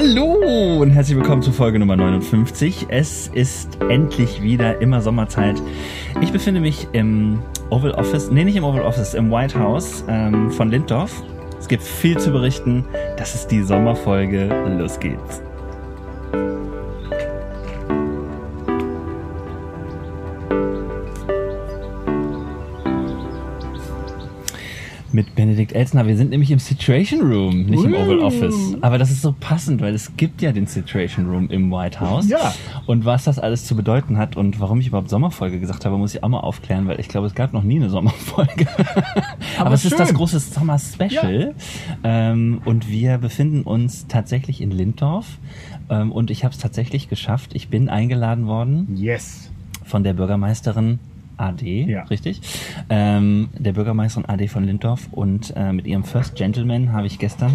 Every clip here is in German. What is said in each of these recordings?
Hallo und herzlich willkommen zu Folge Nummer 59. Es ist endlich wieder immer Sommerzeit. Ich befinde mich im Oval Office, nee, nicht im Oval Office, im White House ähm, von Linddorf. Es gibt viel zu berichten. Das ist die Sommerfolge. Los geht's. Mit Benedikt Elsner. Wir sind nämlich im Situation Room, nicht im Oval Office. Aber das ist so passend, weil es gibt ja den Situation Room im White House. Ja. Und was das alles zu bedeuten hat und warum ich überhaupt Sommerfolge gesagt habe, muss ich auch mal aufklären, weil ich glaube, es gab noch nie eine Sommerfolge. Aber, Aber es schön. ist das große Sommer Special. Ja. Ähm, und wir befinden uns tatsächlich in Lindorf. Ähm, und ich habe es tatsächlich geschafft. Ich bin eingeladen worden. Yes. Von der Bürgermeisterin AD, ja. richtig? Ähm, der Bürgermeisterin AD von Lindorf und äh, mit ihrem First Gentleman habe ich gestern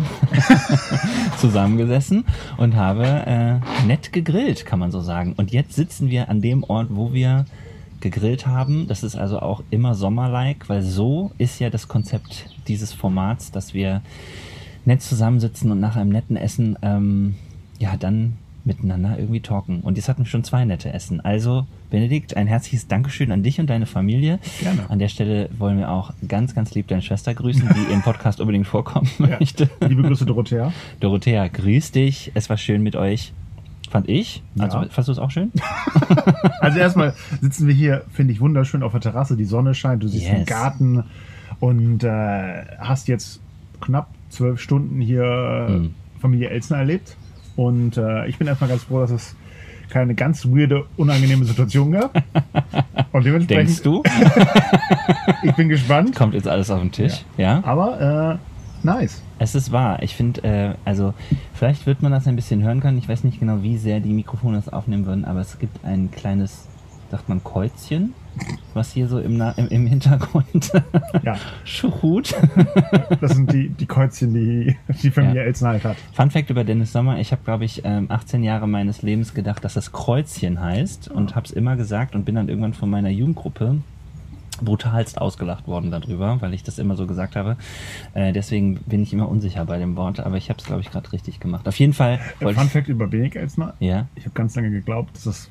zusammengesessen und habe äh, nett gegrillt, kann man so sagen. Und jetzt sitzen wir an dem Ort, wo wir gegrillt haben. Das ist also auch immer sommerlike, weil so ist ja das Konzept dieses Formats, dass wir nett zusammensitzen und nach einem netten Essen ähm, ja dann miteinander irgendwie talken. Und jetzt hatten wir schon zwei nette Essen. Also, Benedikt, ein herzliches Dankeschön an dich und deine Familie. Gerne. An der Stelle wollen wir auch ganz, ganz lieb deine Schwester grüßen, die im Podcast unbedingt vorkommen ja. möchte. Liebe Grüße, Dorothea. Dorothea, grüß dich. Es war schön mit euch. Fand ich. Also, ja. fandst du es auch schön? also, erstmal sitzen wir hier, finde ich, wunderschön auf der Terrasse. Die Sonne scheint, du siehst yes. den Garten und äh, hast jetzt knapp zwölf Stunden hier hm. Familie Elsner erlebt. Und äh, ich bin erstmal ganz froh, dass es keine ganz weirde, unangenehme Situation gab. Und dementsprechend. Denkst du? ich bin gespannt. Kommt jetzt alles auf den Tisch, ja? ja? Aber äh, nice. Es ist wahr. Ich finde, äh, also vielleicht wird man das ein bisschen hören können. Ich weiß nicht genau, wie sehr die Mikrofone das aufnehmen würden, aber es gibt ein kleines, sagt man, Kreuzchen was hier so im, im, im Hintergrund ja. schruht. Das sind die, die Kreuzchen, die die Familie ja. Elsen halt hat. Fun Fact über Dennis Sommer. Ich habe, glaube ich, 18 ähm, Jahre meines Lebens gedacht, dass das Kreuzchen heißt und habe es immer gesagt und bin dann irgendwann von meiner Jugendgruppe brutalst ausgelacht worden darüber, weil ich das immer so gesagt habe. Äh, deswegen bin ich immer unsicher bei dem Wort, aber ich habe es, glaube ich, gerade richtig gemacht. Auf jeden Fall. Fun Fact über Benik Elsner. Ja. Ich habe ganz lange geglaubt, dass das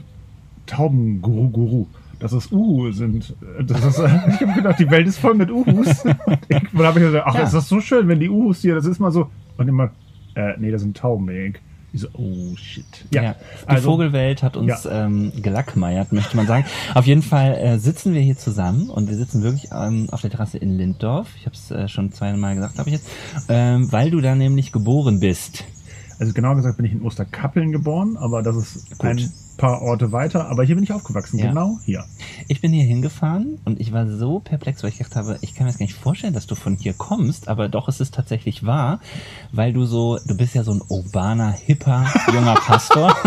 Taubenguru-Guru dass es Uhu sind. Das ist, ich habe gedacht, die Welt ist voll mit Uhus. Und dann habe ich gedacht, ach, ja. ist das so schön, wenn die Uhus hier, das ist mal so. Und immer, äh, nee, das sind Tauben, ey. Ich so, oh shit. Ja, ja die also, Vogelwelt hat uns ja. ähm, gelackmeiert, möchte man sagen. Auf jeden Fall äh, sitzen wir hier zusammen und wir sitzen wirklich ähm, auf der Terrasse in Linddorf. Ich habe es äh, schon zweimal gesagt, habe ich jetzt, ähm, weil du da nämlich geboren bist. Also genau gesagt bin ich in Osterkappeln geboren, aber das ist Gut. ein paar Orte weiter. Aber hier bin ich aufgewachsen, ja. genau hier. Ich bin hier hingefahren und ich war so perplex, weil ich gedacht habe, ich kann mir das gar nicht vorstellen, dass du von hier kommst, aber doch ist es tatsächlich wahr, weil du so, du bist ja so ein urbaner, hipper, junger Pastor.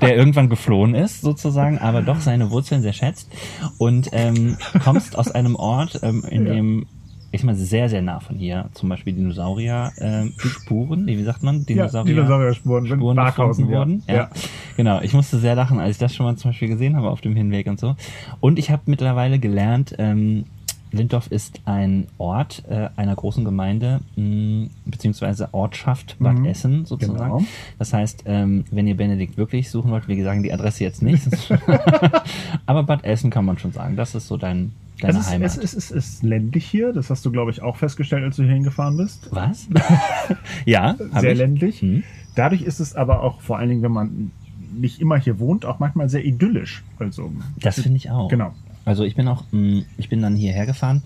der irgendwann geflohen ist, sozusagen, aber doch seine Wurzeln sehr schätzt und ähm, kommst aus einem Ort, ähm, in ja. dem ich meine, sehr, sehr nah von hier, zum Beispiel Dinosaurier-Spuren, äh, wie sagt man? Dinosaurier, ja, Dinosaurier-Spuren, Spuren gefunden wurden. Ja. ja. Genau, ich musste sehr lachen, als ich das schon mal zum Beispiel gesehen habe auf dem Hinweg und so. Und ich habe mittlerweile gelernt, ähm, Lindorf ist ein Ort äh, einer großen Gemeinde, mh, beziehungsweise Ortschaft Bad mhm, Essen sozusagen. Genau. Das heißt, ähm, wenn ihr Benedikt wirklich suchen wollt, wir sagen die Adresse jetzt nicht, aber Bad Essen kann man schon sagen, das ist so dein Deine es ist, Heimat. Es ist, es ist ländlich hier, das hast du, glaube ich, auch festgestellt, als du hier hingefahren bist. Was? ja, sehr ich. ländlich. Hm. Dadurch ist es aber auch, vor allen Dingen, wenn man nicht immer hier wohnt, auch manchmal sehr idyllisch. Also, das finde ich auch. Genau. Also ich bin auch, mm, ich bin dann hierher gefahren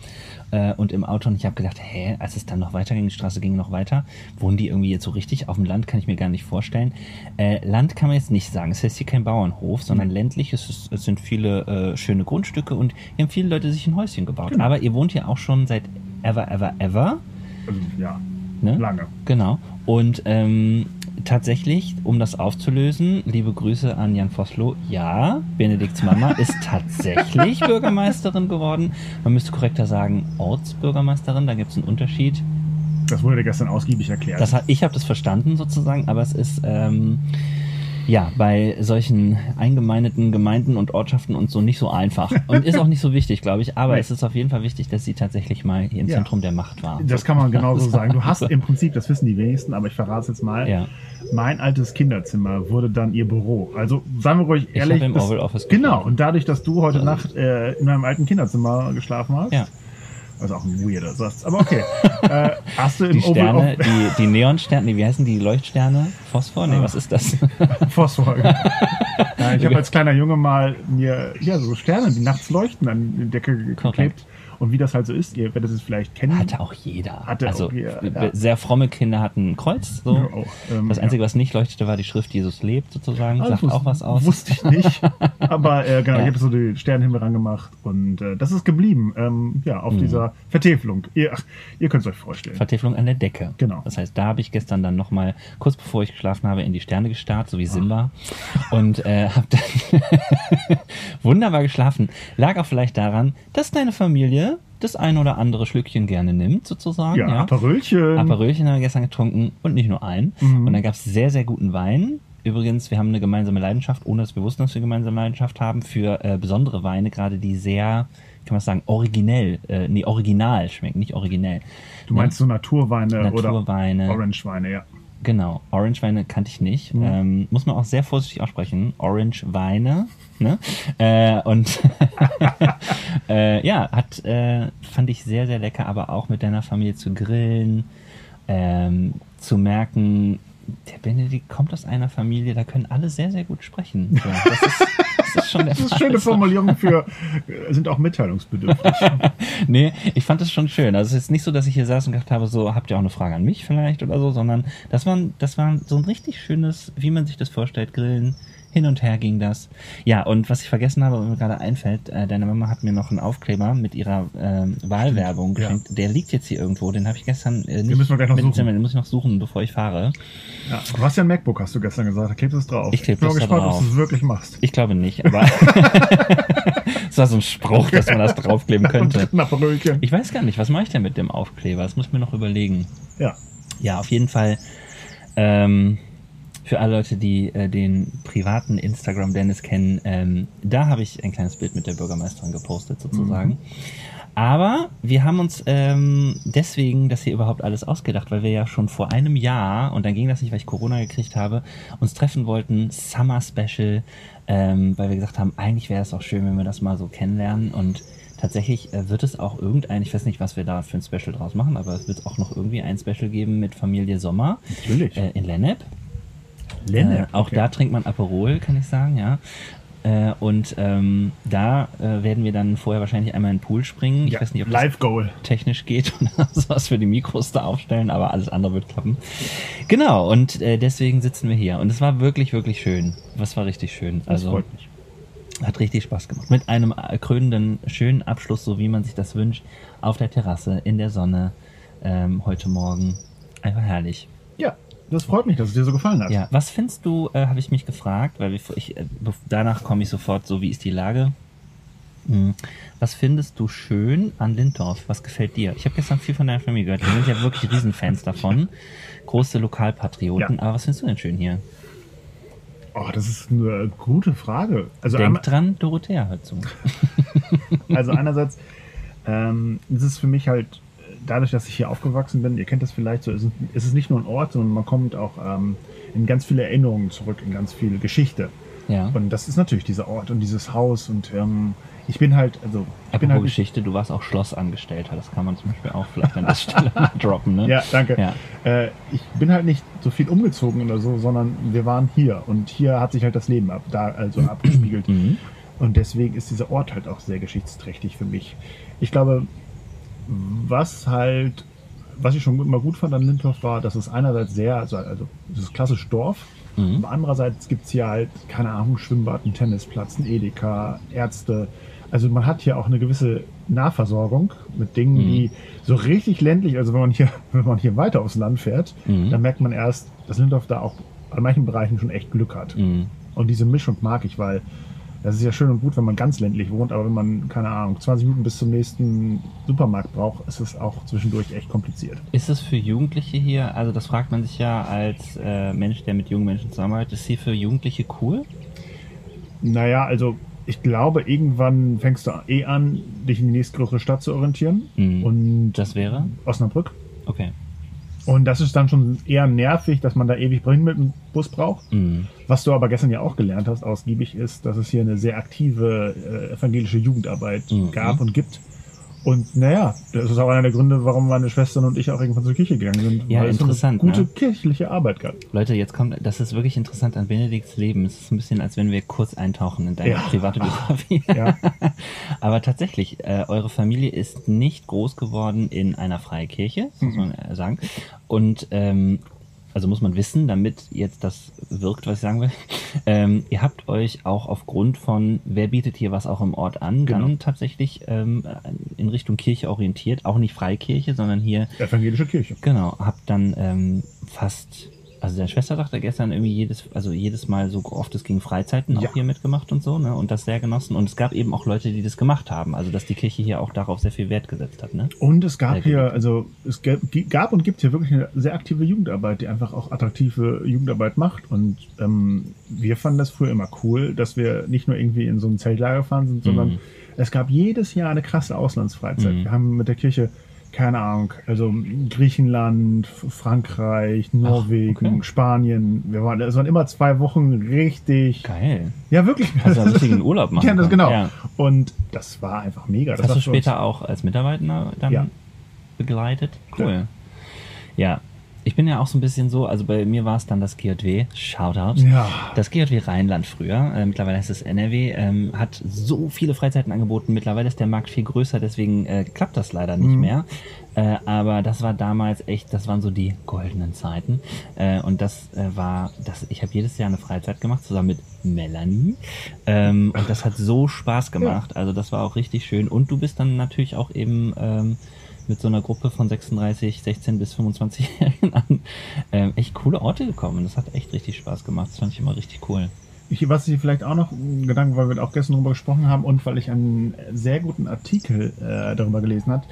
äh, und im Auto und ich habe gedacht, hä, als es dann noch weiter ging, die Straße ging noch weiter, wohnen die irgendwie jetzt so richtig auf dem Land, kann ich mir gar nicht vorstellen. Äh, Land kann man jetzt nicht sagen, es ist hier kein Bauernhof, sondern mhm. ländlich, es, ist, es sind viele äh, schöne Grundstücke und hier haben viele Leute sich ein Häuschen gebaut. Genau. Aber ihr wohnt hier auch schon seit ever, ever, ever. Also, ja, ne? lange. Genau. Und ähm, tatsächlich, um das aufzulösen, liebe Grüße an Jan Vossloh. Ja, Benedikts Mama ist tatsächlich Bürgermeisterin geworden. Man müsste korrekter sagen Ortsbürgermeisterin. Da gibt es einen Unterschied. Das wurde gestern ausgiebig erklärt. Das, ich habe das verstanden sozusagen, aber es ist ähm, ja, bei solchen eingemeindeten Gemeinden und Ortschaften und so nicht so einfach. Und ist auch nicht so wichtig, glaube ich. Aber nee. es ist auf jeden Fall wichtig, dass sie tatsächlich mal hier im ja. Zentrum der Macht war. Das kann man genauso sagen. Du hast im Prinzip, das wissen die wenigsten, aber ich verrate es jetzt mal. Ja. Mein altes Kinderzimmer wurde dann ihr Büro. Also sagen wir ruhig ehrlich. Ich im Oval Office genau. Und dadurch, dass du heute Nacht äh, in meinem alten Kinderzimmer geschlafen hast, ja also auch ein weirder Satz. Aber okay. äh, hast du im die Sterne, die, die Neonsterne, wie heißen die Leuchtsterne? Phosphor? Nee, ah. was ist das? Phosphor. ja, ich habe als kleiner Junge mal mir ja, so Sterne, die nachts leuchten, an die Decke geklebt. Korrekt. Und wie das halt so ist, ihr werdet es vielleicht kennen. Hatte auch jeder. Hatte also auch jeder, ja. sehr fromme Kinder hatten ein Kreuz. So. Ja, auch, ähm, das Einzige, ja. was nicht leuchtete, war die Schrift Jesus lebt sozusagen. Also Sagt auch was aus. Wusste ich nicht. Aber äh, genau, ich habe so die Sternenhimmel rangemacht und äh, das ist geblieben. Ähm, ja, auf mhm. dieser Vertäfelung. Ihr, ach, ihr könnt es euch vorstellen. Vertäfelung an der Decke. Genau. Das heißt, da habe ich gestern dann nochmal, kurz bevor ich geschlafen habe, in die Sterne gestarrt, so wie Simba. Ach. Und äh, habe dann wunderbar geschlafen. Lag auch vielleicht daran, dass deine Familie das ein oder andere Schlückchen gerne nimmt, sozusagen. Ja, ja. Aperölchen. Aperölchen haben wir gestern getrunken und nicht nur ein. Mhm. Und dann gab es sehr, sehr guten Wein. Übrigens, wir haben eine gemeinsame Leidenschaft, ohne dass wir wussten, dass wir eine gemeinsame Leidenschaft haben, für äh, besondere Weine, gerade die sehr, kann man sagen, originell, äh, nee, original schmecken, nicht originell. Du meinst ne? so Naturweine, Naturweine oder Orangeweine, ja. Genau, Orangeweine kannte ich nicht. Mhm. Ähm, muss man auch sehr vorsichtig aussprechen. Orangeweine. Ne? Äh, und äh, ja, hat, äh, fand ich sehr, sehr lecker, aber auch mit deiner Familie zu grillen, ähm, zu merken, der Benedikt kommt aus einer Familie, da können alle sehr, sehr gut sprechen. So, das ist, das ist schon der Das ist eine schöne Formulierung für, sind auch mitteilungsbedürftig. nee, ich fand das schon schön. Also es ist nicht so, dass ich hier saß und gedacht habe, so, habt ihr auch eine Frage an mich vielleicht oder so, sondern das war, das war so ein richtig schönes, wie man sich das vorstellt, Grillen, hin und her ging das. Ja, und was ich vergessen habe, was mir gerade einfällt, äh, deine Mama hat mir noch einen Aufkleber mit ihrer ähm, Wahlwerbung geschenkt. Ja. Der liegt jetzt hier irgendwo, den habe ich gestern äh, nicht. Den müssen wir gleich noch suchen. Den muss ich noch suchen, bevor ich fahre. Ja, du hast ja ein MacBook, hast du gestern gesagt. Da klebst du es drauf. Ich es drauf. Ich bin gespannt, ob du es wirklich machst. Ich glaube nicht, aber das war so ein Spruch, dass man das draufkleben könnte. Ich weiß gar nicht, was mache ich denn mit dem Aufkleber? Das muss ich mir noch überlegen. Ja. Ja, auf jeden Fall. Ähm, für alle Leute, die äh, den privaten Instagram Dennis kennen, ähm, da habe ich ein kleines Bild mit der Bürgermeisterin gepostet sozusagen. Mhm. Aber wir haben uns ähm, deswegen das hier überhaupt alles ausgedacht, weil wir ja schon vor einem Jahr, und dann ging das nicht, weil ich Corona gekriegt habe, uns treffen wollten, Summer Special, ähm, weil wir gesagt haben, eigentlich wäre es auch schön, wenn wir das mal so kennenlernen und tatsächlich äh, wird es auch irgendein, ich weiß nicht, was wir da für ein Special draus machen, aber es wird auch noch irgendwie ein Special geben mit Familie Sommer. Natürlich. Äh, in Lennep. Lennep. Äh, auch okay. da trinkt man Aperol, kann ich sagen, ja. Äh, und ähm, da äh, werden wir dann vorher wahrscheinlich einmal in den Pool springen. Ich ja, weiß nicht, ob Live Goal. technisch geht oder sowas für die Mikros da aufstellen, aber alles andere wird klappen. Genau, und äh, deswegen sitzen wir hier. Und es war wirklich, wirklich schön. Was war richtig schön. Das also, freut mich. Hat richtig Spaß gemacht. Mit einem äh, krönenden, schönen Abschluss, so wie man sich das wünscht, auf der Terrasse, in der Sonne, ähm, heute Morgen. Einfach herrlich. Ja, das freut mich, dass es dir so gefallen hat. Ja, was findest du, äh, habe ich mich gefragt, weil ich, äh, danach komme ich sofort so, wie ist die Lage? Hm. Was findest du schön an Lindorf? Was gefällt dir? Ich habe gestern viel von deiner Familie gehört. Die sind ja wirklich Riesenfans davon. Große Lokalpatrioten. Ja. Aber was findest du denn schön hier? Oh, das ist eine gute Frage. Also Denk dran, Dorothea hört zu. also einerseits ähm, ist es für mich halt dadurch, dass ich hier aufgewachsen bin, ihr kennt das vielleicht so, ist es nicht nur ein Ort, sondern man kommt auch ähm, in ganz viele Erinnerungen zurück, in ganz viel Geschichte. Ja. Und das ist natürlich dieser Ort und dieses Haus und ähm, ich bin halt, also ich bin halt Geschichte, du warst auch Schlossangestellter, das kann man zum Beispiel auch vielleicht an der Stelle droppen, ne? Ja, danke. Ja. Äh, ich bin halt nicht so viel umgezogen oder so, sondern wir waren hier und hier hat sich halt das Leben ab, da also abgespiegelt. Mhm. Und deswegen ist dieser Ort halt auch sehr geschichtsträchtig für mich. Ich glaube, was halt, was ich schon immer gut fand an Lindorf war, dass es einerseits sehr, also, also dieses klassische Dorf, mhm. andererseits gibt es hier halt, keine Ahnung, Schwimmbad, einen Tennisplatz, ein Edeka, Ärzte. Also man hat hier auch eine gewisse Nahversorgung mit Dingen, mhm. die so richtig ländlich, also wenn man hier, wenn man hier weiter aufs Land fährt, mhm. dann merkt man erst, dass Lindorf da auch an manchen Bereichen schon echt Glück hat. Mhm. Und diese Mischung mag ich, weil Das ist ja schön und gut, wenn man ganz ländlich wohnt, aber wenn man, keine Ahnung, 20 Minuten bis zum nächsten Supermarkt braucht, ist es auch zwischendurch echt kompliziert. Ist es für Jugendliche hier, also das fragt man sich ja als äh, Mensch, der mit jungen Menschen zusammenarbeitet, ist hier für Jugendliche cool? Naja, also ich glaube, irgendwann fängst du eh an, dich in die nächstgrößere Stadt zu orientieren. Mhm. Und das wäre? Osnabrück. Okay. Und das ist dann schon eher nervig, dass man da ewig bringen mit dem Bus braucht. Mhm. Was du aber gestern ja auch gelernt hast, ausgiebig, ist, dass es hier eine sehr aktive äh, evangelische Jugendarbeit Mhm. gab und gibt. Und naja, das ist auch einer der Gründe, warum meine Schwestern und ich auch irgendwann zur Kirche gegangen sind. Ja, weil es interessant, eine gute ne? kirchliche Arbeit gab. Leute, jetzt kommt, das ist wirklich interessant an Benedikts Leben. Es ist ein bisschen, als wenn wir kurz eintauchen in deine Ja. private Biografie. Ja. Aber tatsächlich, äh, eure Familie ist nicht groß geworden in einer Freikirche, das muss man äh, sagen. Und ähm, also muss man wissen, damit jetzt das wirkt, was ich sagen will. Ähm, ihr habt euch auch aufgrund von, wer bietet hier was auch im Ort an, Genau. dann tatsächlich ähm, in Richtung Kirche orientiert. Auch nicht Freikirche, sondern hier Evangelische Kirche. Genau, hab dann ähm, fast, also der Schwester sagte gestern irgendwie jedes, also jedes Mal so oft es ging Freizeiten Ja. auch hier mitgemacht und so, ne? Und das sehr genossen. Und es gab eben auch Leute, die das gemacht haben. Also dass die Kirche hier auch darauf sehr viel Wert gesetzt hat, ne? Und es gab Sehr hier, gut. also es gab, gab und gibt hier wirklich eine sehr aktive Jugendarbeit, die einfach auch attraktive Jugendarbeit macht. Und ähm, wir fanden das früher immer cool, dass wir nicht nur irgendwie in so ein Zeltlager gefahren sind, sondern Mhm. es gab jedes Jahr eine krasse Auslandsfreizeit. Mhm. Wir haben mit der Kirche, keine Ahnung, also Griechenland, Frankreich, Norwegen, okay. Spanien. Wir waren, es waren immer zwei Wochen richtig. Geil. Ja, wirklich. Hast du einen richtigen Urlaub machen Ja, das genau. Ja. Und das war einfach mega. Das Hast war du für uns- später auch als Mitarbeiter dann Ja. begleitet? Cool. Ja. Ich bin ja auch so ein bisschen so, also bei mir war es dann das GJW, Shoutout. Ja. Das GJW Rheinland früher, äh, mittlerweile heißt es NRW, ähm, hat so viele Freizeiten angeboten. Mittlerweile ist der Markt viel größer, deswegen äh, klappt das leider nicht Mhm. mehr. Äh, aber das war damals echt, das waren so die goldenen Zeiten. Äh, und das äh, war, das, ich habe jedes Jahr eine Freizeit gemacht, zusammen mit Melanie. Ähm, und das hat so Spaß gemacht. Also das war auch richtig schön. Und du bist dann natürlich auch eben ähm, mit so einer Gruppe von 36, 16 bis 25-Jährigen an ähm, echt coole Orte gekommen. Das hat echt richtig Spaß gemacht. Das fand ich immer richtig cool. Ich, was ich vielleicht auch noch ein Gedanke, weil wir auch gestern darüber gesprochen haben und weil ich einen sehr guten Artikel äh, darüber gelesen habe.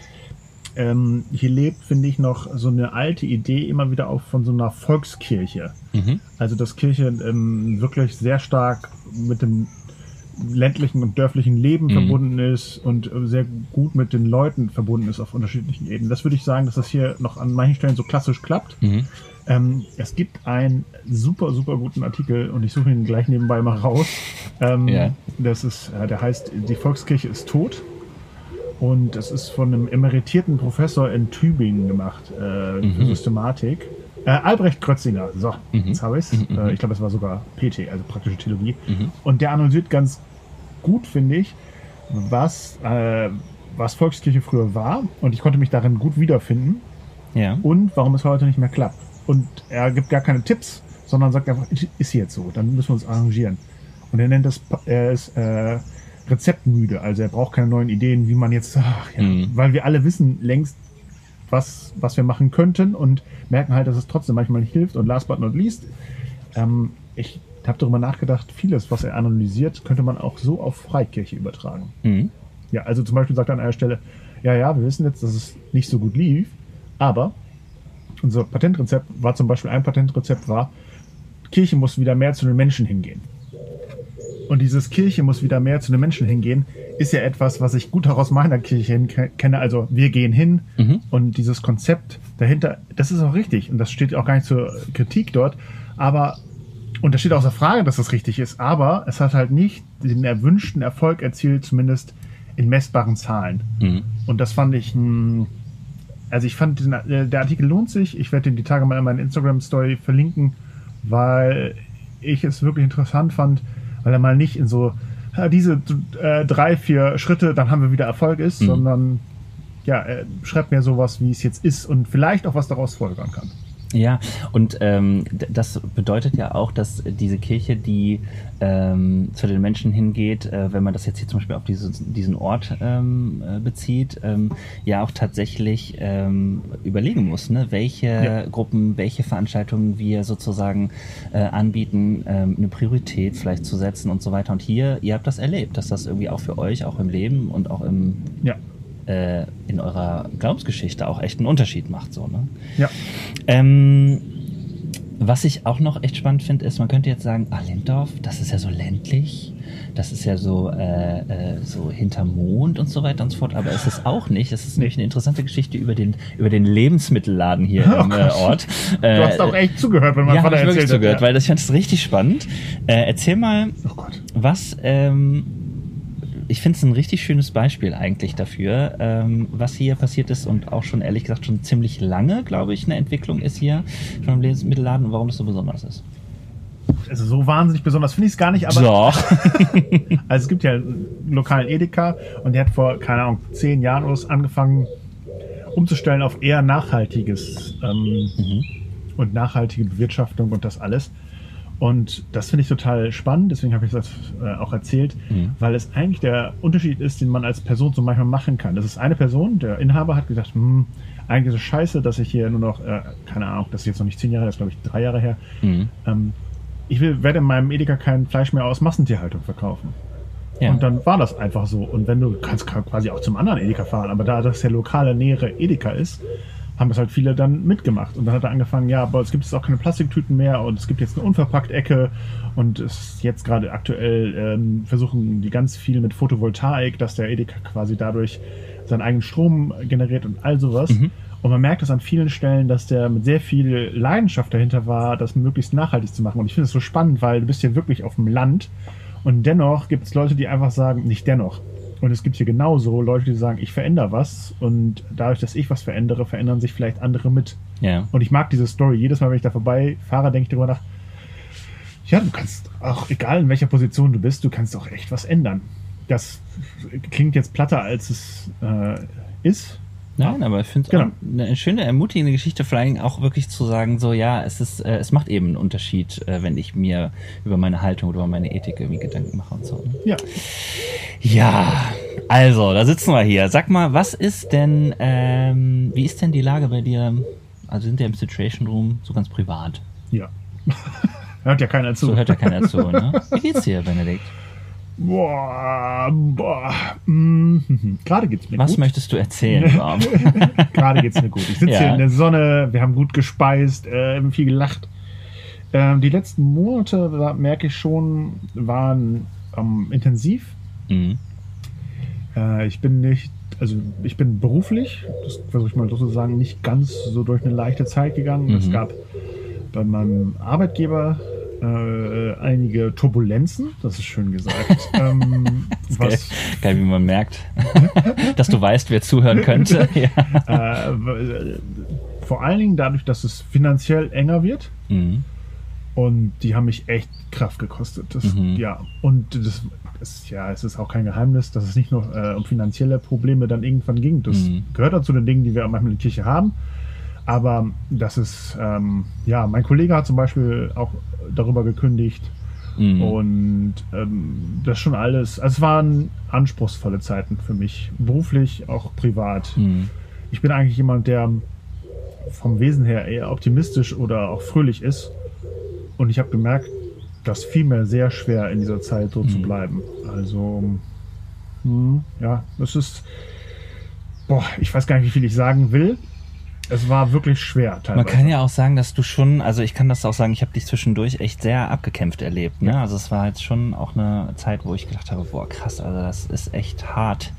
Ähm, hier lebt, finde ich, noch so eine alte Idee immer wieder auf von so einer Volkskirche. Mhm. Also dass Kirche ähm, wirklich sehr stark mit dem ländlichen und dörflichen Leben Mhm. verbunden ist und äh, sehr gut mit den Leuten verbunden ist auf unterschiedlichen Ebenen. Das würde ich sagen, dass das hier noch an manchen Stellen so klassisch klappt. Mhm. Ähm, es gibt einen super, super guten Artikel und ich suche ihn gleich nebenbei mal raus. Ähm, Ja. Das ist, äh, der heißt Die Volkskirche ist tot. Und es ist von einem emeritierten Professor in Tübingen gemacht, äh, für Systematik. Äh, Albrecht Krötzinger, so, jetzt habe ich es. Äh, ich glaube, es war sogar PT, also praktische Theologie. Und der analysiert ganz gut, finde ich, was, äh, was Volkskirche früher war. Und ich konnte mich darin gut wiederfinden Ja. und warum es heute nicht mehr klappt. Und er gibt gar keine Tipps, sondern sagt einfach, ist jetzt so, dann müssen wir uns arrangieren. Und er nennt das, er ist äh, rezeptmüde, also er braucht keine neuen Ideen, wie man jetzt, ach, ja, Mhm. weil wir alle wissen längst, was, was wir machen könnten und merken halt, dass es trotzdem manchmal nicht hilft. Und last but not least, ähm, ich habe darüber nachgedacht, vieles, was er analysiert, könnte man auch so auf Freikirche übertragen. Mhm. Ja, also zum Beispiel sagt er an einer Stelle, ja, ja, wir wissen jetzt, dass es nicht so gut lief, aber unser Patentrezept war zum Beispiel, ein Patentrezept war, Kirche muss wieder mehr zu den Menschen hingehen. Und dieses Kirche muss wieder mehr zu den Menschen hingehen, ist ja etwas, was ich gut auch aus meiner Kirche kenne. Also wir gehen hin Mhm. und dieses Konzept dahinter, das ist auch richtig und das steht auch gar nicht zur Kritik dort, aber und da steht außer Frage, dass das richtig ist, aber es hat halt nicht den erwünschten Erfolg erzielt, zumindest in messbaren Zahlen. Mhm. Und das fand ich, also ich fand, den, äh, der Artikel lohnt sich. Ich werde den die Tage mal in meiner Instagram-Story verlinken, weil ich es wirklich interessant fand, weil er mal nicht in so ja, diese äh, drei, vier Schritte, dann haben wir wieder Erfolg ist, Mhm. sondern ja, er schreibt mir sowas, wie es jetzt ist und vielleicht auch was daraus folgern kann. Ja, und ähm, das bedeutet ja auch, dass diese Kirche, die ähm, zu den Menschen hingeht, äh, wenn man das jetzt hier zum Beispiel auf diese, diesen Ort ähm, äh, bezieht, ähm, ja auch tatsächlich ähm, überlegen muss, ne? welche ja. Gruppen, welche Veranstaltungen wir sozusagen äh, anbieten, ähm, eine Priorität vielleicht zu setzen und so weiter. Und hier, ihr habt das erlebt, dass das irgendwie auch für euch, auch im Leben und auch im ja äh, in eurer Glaubensgeschichte auch echt einen Unterschied macht. So, ne? Ja. Ähm, was ich auch noch echt spannend finde, ist, man könnte jetzt sagen, ah, Lindorf, das ist ja so ländlich, das ist ja so, äh, äh, so hinterm Mond und so weiter und so fort, aber es ist auch nicht. Es ist nämlich eine interessante Geschichte über den, über den Lebensmittelladen hier oh im äh, Ort. du hast auch echt zugehört, wenn man ja, Vater erzählt wirklich zugehört, ja. weil das, ich fand es richtig spannend. Äh, erzähl mal, oh was ähm, ich finde es ein richtig schönes Beispiel eigentlich dafür, ähm, was hier passiert ist und auch schon ehrlich gesagt schon ziemlich lange, glaube ich, eine Entwicklung ist hier schon im Lebensmittelladen und warum das so besonders ist. Also so wahnsinnig besonders finde ich es gar nicht, aber. Doch. also es gibt ja einen lokalen Edeka und der hat vor, keine Ahnung, zehn Jahren aus angefangen umzustellen auf eher nachhaltiges ähm, mhm. und nachhaltige Bewirtschaftung und das alles. Und das finde ich total spannend, deswegen habe ich das äh, auch erzählt, mhm. weil es eigentlich der Unterschied ist, den man als Person so manchmal machen kann. Das ist eine Person, der Inhaber hat gesagt, hm, eigentlich ist es scheiße, dass ich hier nur noch, äh, keine Ahnung, das ist jetzt noch nicht zehn Jahre, das ist glaube ich drei Jahre her. Mhm. Ähm, ich will, werde in meinem Edeka kein Fleisch mehr aus Massentierhaltung verkaufen. Ja. Und dann war das einfach so. Und wenn du kannst quasi auch zum anderen Edeka fahren, aber da das der lokale nähere Edeka ist, haben das halt viele dann mitgemacht. Und dann hat er angefangen, ja, aber es gibt jetzt auch keine Plastiktüten mehr und es gibt jetzt eine Unverpackt-Ecke und es ist jetzt gerade aktuell ähm, versuchen die ganz viel mit Photovoltaik, dass der Edeka quasi dadurch seinen eigenen Strom generiert und all sowas. Mhm. Und man merkt das an vielen Stellen, dass der mit sehr viel Leidenschaft dahinter war, das möglichst nachhaltig zu machen. Und ich finde es so spannend, weil du bist ja wirklich auf dem Land und dennoch gibt es Leute, die einfach sagen, nicht dennoch, und es gibt hier genauso Leute, die sagen, ich verändere was und dadurch, dass ich was verändere, verändern sich vielleicht andere mit. Ja. Und ich mag diese Story. Jedes Mal, wenn ich da vorbei fahre, denke ich darüber nach, ja, du kannst auch, egal in welcher Position du bist, du kannst auch echt was ändern. Das klingt jetzt platter, als es äh, ist, Nein, aber ich finde es genau. eine schöne, ermutigende Geschichte, vor allem auch wirklich zu sagen, so ja, es ist, äh, es macht eben einen Unterschied, äh, wenn ich mir über meine Haltung oder über meine Ethik irgendwie Gedanken mache und so. Ne? Ja. Ja, also, da sitzen wir hier. Sag mal, was ist denn, ähm, wie ist denn die Lage bei dir? Also sind wir im Situation Room so ganz privat? Ja. hört ja keiner zu. So hört ja keiner zu, ne? Wie geht's dir, Benedikt? Boah, boah. Mm, gerade geht's mir Was gut. Was möchtest du erzählen, Bob? gerade geht's mir gut. Ich sitze ja. hier in der Sonne, wir haben gut gespeist, äh, viel gelacht. Ähm, die letzten Monate, merke ich schon, waren ähm, intensiv. Mhm. Äh, ich bin nicht, also ich bin beruflich, das versuche ich mal so zu sagen, nicht ganz so durch eine leichte Zeit gegangen. Mhm. Es gab bei meinem Arbeitgeber äh, einige Turbulenzen, das ist schön gesagt. ähm, was geil, geil, wie man merkt, dass du weißt, wer zuhören könnte. ja. äh, vor allen Dingen dadurch, dass es finanziell enger wird. Mhm. Und die haben mich echt Kraft gekostet. Das, mhm. Ja, und das ist ja, es ist auch kein Geheimnis, dass es nicht nur äh, um finanzielle Probleme dann irgendwann ging. Das mhm. gehört auch zu den Dingen, die wir manchmal in der Kirche haben. Aber das ist, ähm, ja, mein Kollege hat zum Beispiel auch darüber gekündigt. Mhm. Und ähm, das schon alles. Also es waren anspruchsvolle Zeiten für mich, beruflich, auch privat. Mhm. Ich bin eigentlich jemand, der vom Wesen her eher optimistisch oder auch fröhlich ist. Und ich habe gemerkt, das fiel mir sehr schwer in dieser Zeit so mhm. zu bleiben. Also, mh, hm, ja, es ist, boah, ich weiß gar nicht, wie viel ich sagen will. Es war wirklich schwer teilweise. Man kann ja auch sagen, dass du schon, also ich kann das auch sagen, ich habe dich zwischendurch echt sehr abgekämpft erlebt. Ne? Also es war jetzt schon auch eine Zeit, wo ich gedacht habe, boah krass, also das ist echt hart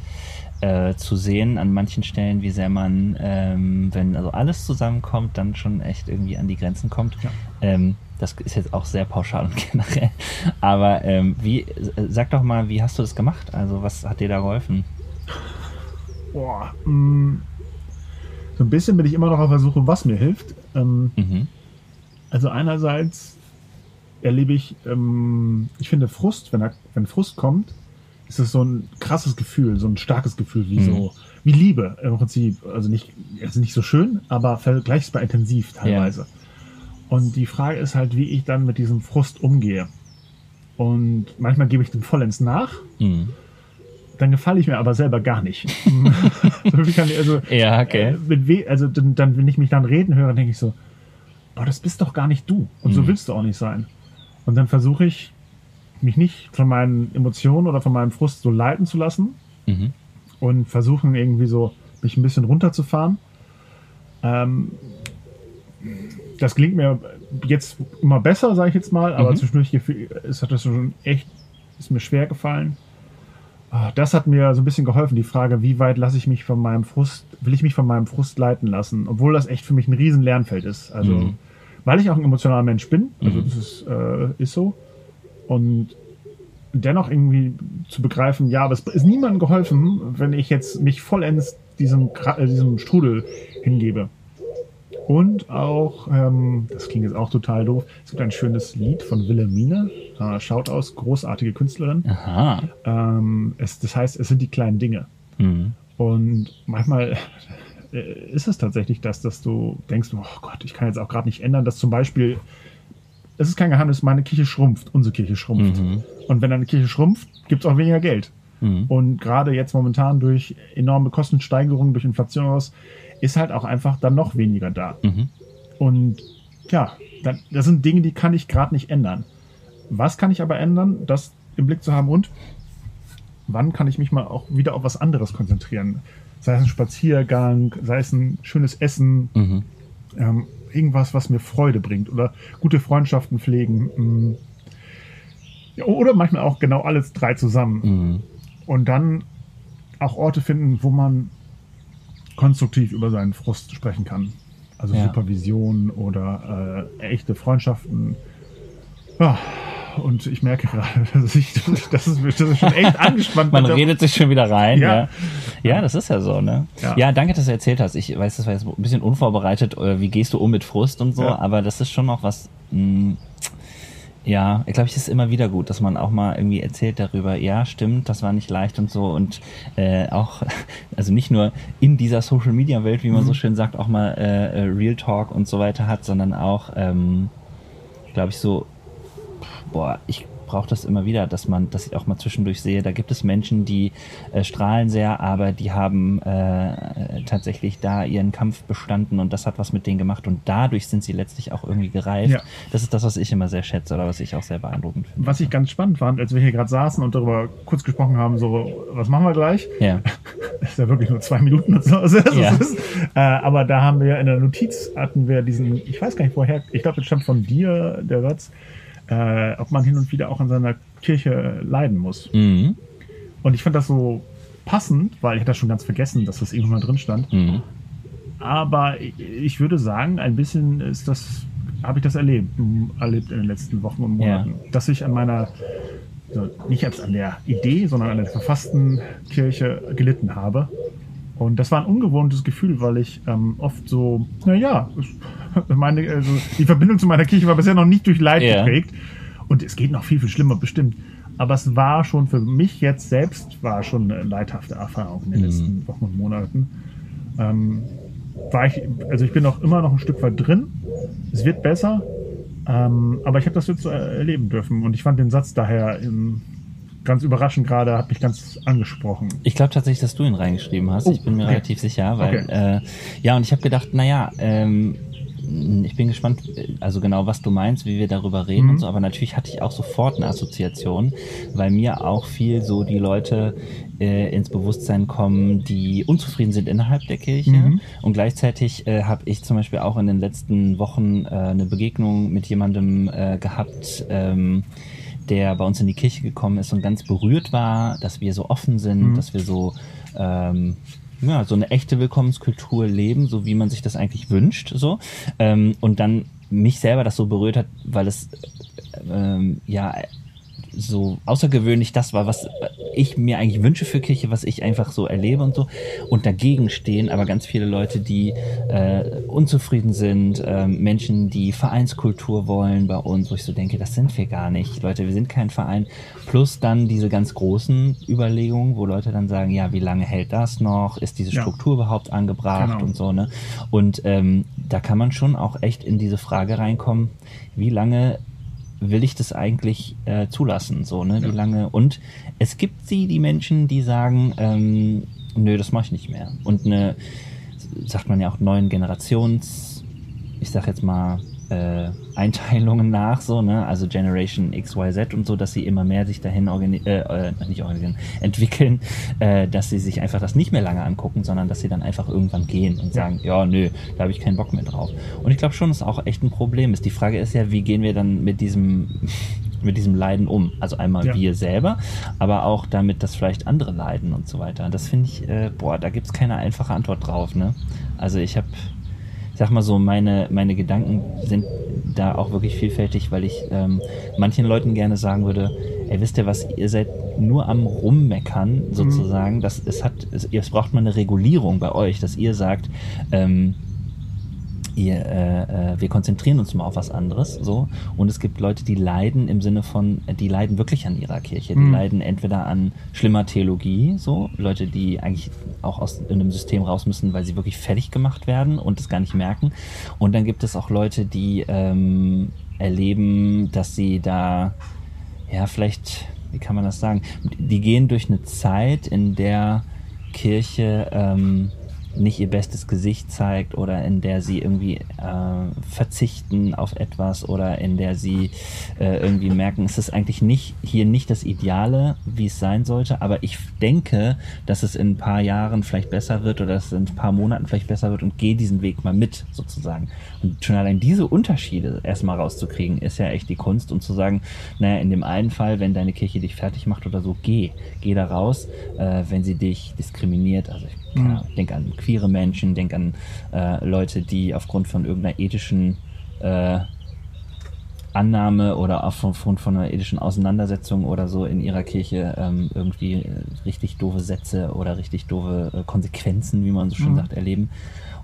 äh, zu sehen an manchen Stellen, wie sehr man, ähm, wenn also alles zusammenkommt, dann schon echt irgendwie an die Grenzen kommt. Ja. Ähm, das ist jetzt auch sehr pauschal und generell. Aber ähm, wie, sag doch mal, wie hast du das gemacht? Also was hat dir da geholfen? Boah, mh, mm, so ein bisschen bin ich immer noch auf der Suche, was mir hilft. Ähm, mhm. Also einerseits erlebe ich, ähm, ich finde Frust, wenn, er, wenn Frust kommt, ist es so ein krasses Gefühl, so ein starkes Gefühl, wie mhm. so, wie Liebe im Prinzip. Also nicht, also nicht so schön, aber vergleichbar intensiv teilweise. Ja. Und die Frage ist halt, wie ich dann mit diesem Frust umgehe. Und manchmal gebe ich dem vollends nach. Mhm. Dann gefalle ich mir aber selber gar nicht. also, ja, okay. Äh, also dann, dann, wenn ich mich dann reden höre, denke ich so, boah, das bist doch gar nicht du. Und mhm. so willst du auch nicht sein. Und dann versuche ich, mich nicht von meinen Emotionen oder von meinem Frust so leiten zu lassen mhm. und versuchen irgendwie so, mich ein bisschen runterzufahren. Ähm, das klingt mir jetzt immer besser, sage ich jetzt mal, aber mhm. zwischendurch ist das schon echt, ist mir schwer gefallen. Ah, das hat mir so ein bisschen geholfen, die Frage, wie weit lasse ich mich von meinem Frust, will ich mich von meinem Frust leiten lassen, obwohl das echt für mich ein riesen Lernfeld ist. Also, mhm. weil ich auch ein emotionaler Mensch bin, also mhm. das ist, äh, ist so. Und dennoch irgendwie zu begreifen, ja, aber es ist niemandem geholfen, wenn ich jetzt mich vollends diesem, äh, diesem Strudel hingebe. Und auch, ähm, das klingt jetzt auch total doof, es gibt ein schönes Lied von Wilhelmine, äh, schaut aus, großartige Künstlerin. Aha. Ähm, es, das heißt, es sind die kleinen Dinge. Mhm. Und manchmal äh, ist es tatsächlich das, dass du denkst, oh Gott, ich kann jetzt auch gerade nicht ändern, dass zum Beispiel, es ist kein Geheimnis, meine Kirche schrumpft, unsere Kirche schrumpft. Mhm. Und wenn eine Kirche schrumpft, gibt es auch weniger Geld. Mhm. Und gerade jetzt momentan durch enorme Kostensteigerungen, durch Inflation aus, ist halt auch einfach dann noch weniger da. Mhm. Und ja, das sind Dinge, die kann ich gerade nicht ändern. Was kann ich aber ändern, das im Blick zu haben und wann kann ich mich mal auch wieder auf was anderes konzentrieren? Sei es ein Spaziergang, sei es ein schönes Essen, mhm. ähm, irgendwas, was mir Freude bringt oder gute Freundschaften pflegen. Mm. Ja, oder manchmal auch genau alles drei zusammen. Mhm. Und dann auch Orte finden, wo man konstruktiv über seinen Frust sprechen kann. Also ja. Supervision oder äh, echte Freundschaften. Ja, und ich merke gerade, dass ich, das ist, das ist schon echt angespannt. Man redet sich schon wieder rein. Ja. ja. ja, das ist ja so, ne? Ja. ja. danke, dass du erzählt hast. Ich weiß, das war jetzt ein bisschen unvorbereitet. Äh, wie gehst du um mit Frust und so? Aber das ist schon noch was, mh, mm, ja, ich glaube, es ist immer wieder gut, dass man auch mal irgendwie erzählt darüber, ja, stimmt, das war nicht leicht und so und äh, auch, also nicht nur in dieser Social Media Welt, wie man mhm. so schön sagt, auch mal äh, äh, Real Talk und so weiter hat, sondern auch, ähm, glaube ich, so, boah, ich brauche das immer wieder, dass man, dass ich auch mal zwischendurch sehe, da gibt es Menschen, die äh, strahlen sehr, aber die haben äh, tatsächlich da ihren Kampf bestanden und das hat was mit denen gemacht und dadurch sind sie letztlich auch irgendwie gereift. Ja. Das ist das, was ich immer sehr schätze oder was ich auch sehr beeindruckend finde. Was ich ganz spannend fand, als wir hier gerade saßen und darüber kurz gesprochen haben, so, was machen wir gleich? Ja. Das ist ja wirklich nur zwei Minuten und so. Also ja. ist, äh, aber da haben wir in der Notiz hatten wir diesen, ich weiß gar nicht woher, ich glaube, das stammt von dir, der Satz, äh, ob man hin und wieder auch in seiner Kirche leiden muss. Mhm. Und ich fand das so passend, weil ich hatte das schon ganz vergessen, dass das irgendwann mal drin stand. Mhm. Aber ich würde sagen, ein bisschen ist das, habe ich das erlebt, erlebt in den letzten Wochen und Monaten, ja. dass ich an meiner, also nicht jetzt an der Idee, sondern an der verfassten Kirche gelitten habe. Und das war ein ungewohntes Gefühl, weil ich ähm, oft so, naja, meine, also die Verbindung zu meiner Kirche war bisher noch nicht durch Leid yeah. geprägt. Und es geht noch viel, viel schlimmer, bestimmt. Aber es war schon für mich jetzt selbst, war schon eine leidhafte Erfahrung in den mhm. letzten Wochen und Monaten. Ähm, war ich, also ich bin auch immer noch ein Stück weit drin. Es wird besser. Ähm, aber ich habe das jetzt so erleben dürfen. Und ich fand den Satz daher im, ganz überraschend gerade, hat mich ganz angesprochen. Ich glaube tatsächlich, dass du ihn reingeschrieben hast. Oh, ich bin mir okay. relativ sicher, weil okay. äh, ja, und ich habe gedacht, naja, ähm, ich bin gespannt, also genau, was du meinst, wie wir darüber reden mhm. und so, aber natürlich hatte ich auch sofort eine Assoziation, weil mir auch viel so die Leute äh, ins Bewusstsein kommen, die unzufrieden sind innerhalb der Kirche. Mhm. Und gleichzeitig äh, habe ich zum Beispiel auch in den letzten Wochen äh, eine Begegnung mit jemandem äh, gehabt, ähm, der bei uns in die Kirche gekommen ist und ganz berührt war, dass wir so offen sind, mhm. dass wir so ähm, ja, so eine echte Willkommenskultur leben, so wie man sich das eigentlich wünscht, so. Ähm, und dann mich selber das so berührt hat, weil es ähm, ja so außergewöhnlich das war, was ich mir eigentlich wünsche für Kirche, was ich einfach so erlebe und so. Und dagegen stehen aber ganz viele Leute, die äh, unzufrieden sind, äh, Menschen, die Vereinskultur wollen bei uns, wo ich so denke, das sind wir gar nicht. Leute, wir sind kein Verein. Plus dann diese ganz großen Überlegungen, wo Leute dann sagen, ja, wie lange hält das noch? Ist diese Struktur ja. überhaupt angebracht genau. und so, ne? Und ähm, da kann man schon auch echt in diese Frage reinkommen, wie lange will ich das eigentlich äh, zulassen? So, ne? Wie ja. lange? Und es gibt sie, die Menschen, die sagen, ähm, nö, das mache ich nicht mehr. Und eine, sagt man ja auch, neuen Generations, ich sag jetzt mal, äh, Einteilungen nach, so, ne? Also Generation XYZ und so, dass sie immer mehr sich dahin organi äh, äh, nicht organisieren, entwickeln, äh, dass sie sich einfach das nicht mehr lange angucken, sondern dass sie dann einfach irgendwann gehen und sagen, ja, nö, da habe ich keinen Bock mehr drauf. Und ich glaube schon, dass auch echt ein Problem ist. Die Frage ist ja, wie gehen wir dann mit diesem mit diesem Leiden um? Also einmal ja. wir selber, aber auch damit, dass vielleicht andere leiden und so weiter. Das finde ich, äh, boah, da gibt's keine einfache Antwort drauf, ne? Also ich habe sag mal so, meine, meine Gedanken sind da auch wirklich vielfältig, weil ich ähm, manchen Leuten gerne sagen würde, ey, wisst ihr was, ihr seid nur am Rummeckern sozusagen. Mhm. Das, es hat, es, es braucht mal eine Regulierung bei euch, dass ihr sagt, ähm, ihr, äh, äh, wir konzentrieren uns mal auf was anderes, so. Und es gibt Leute, die leiden im Sinne von, die leiden wirklich an ihrer Kirche. Die mhm. leiden entweder an schlimmer Theologie, so. Leute, die eigentlich auch aus einem System raus müssen, weil sie wirklich fertig gemacht werden und es gar nicht merken. Und dann gibt es auch Leute, die ähm, erleben, dass sie da, ja, vielleicht, wie kann man das sagen? Die gehen durch eine Zeit, in der Kirche, ähm, nicht ihr bestes Gesicht zeigt oder in der sie irgendwie äh, verzichten auf etwas oder in der sie äh, irgendwie merken, es ist eigentlich nicht hier nicht das Ideale, wie es sein sollte, aber ich denke, dass es in ein paar Jahren vielleicht besser wird oder dass es in ein paar Monaten vielleicht besser wird und gehe diesen Weg mal mit sozusagen. Und schon allein diese Unterschiede erstmal rauszukriegen, ist ja echt die Kunst und zu sagen, naja, in dem einen Fall, wenn deine Kirche dich fertig macht oder so, geh, geh da raus, äh, wenn sie dich diskriminiert, also ich Mhm. Denk an queere Menschen, denk an äh, Leute, die aufgrund von irgendeiner ethischen äh, Annahme oder aufgrund von einer ethischen Auseinandersetzung oder so in ihrer Kirche ähm, irgendwie richtig doofe Sätze oder richtig doofe äh, Konsequenzen, wie man so schön mhm. sagt, erleben.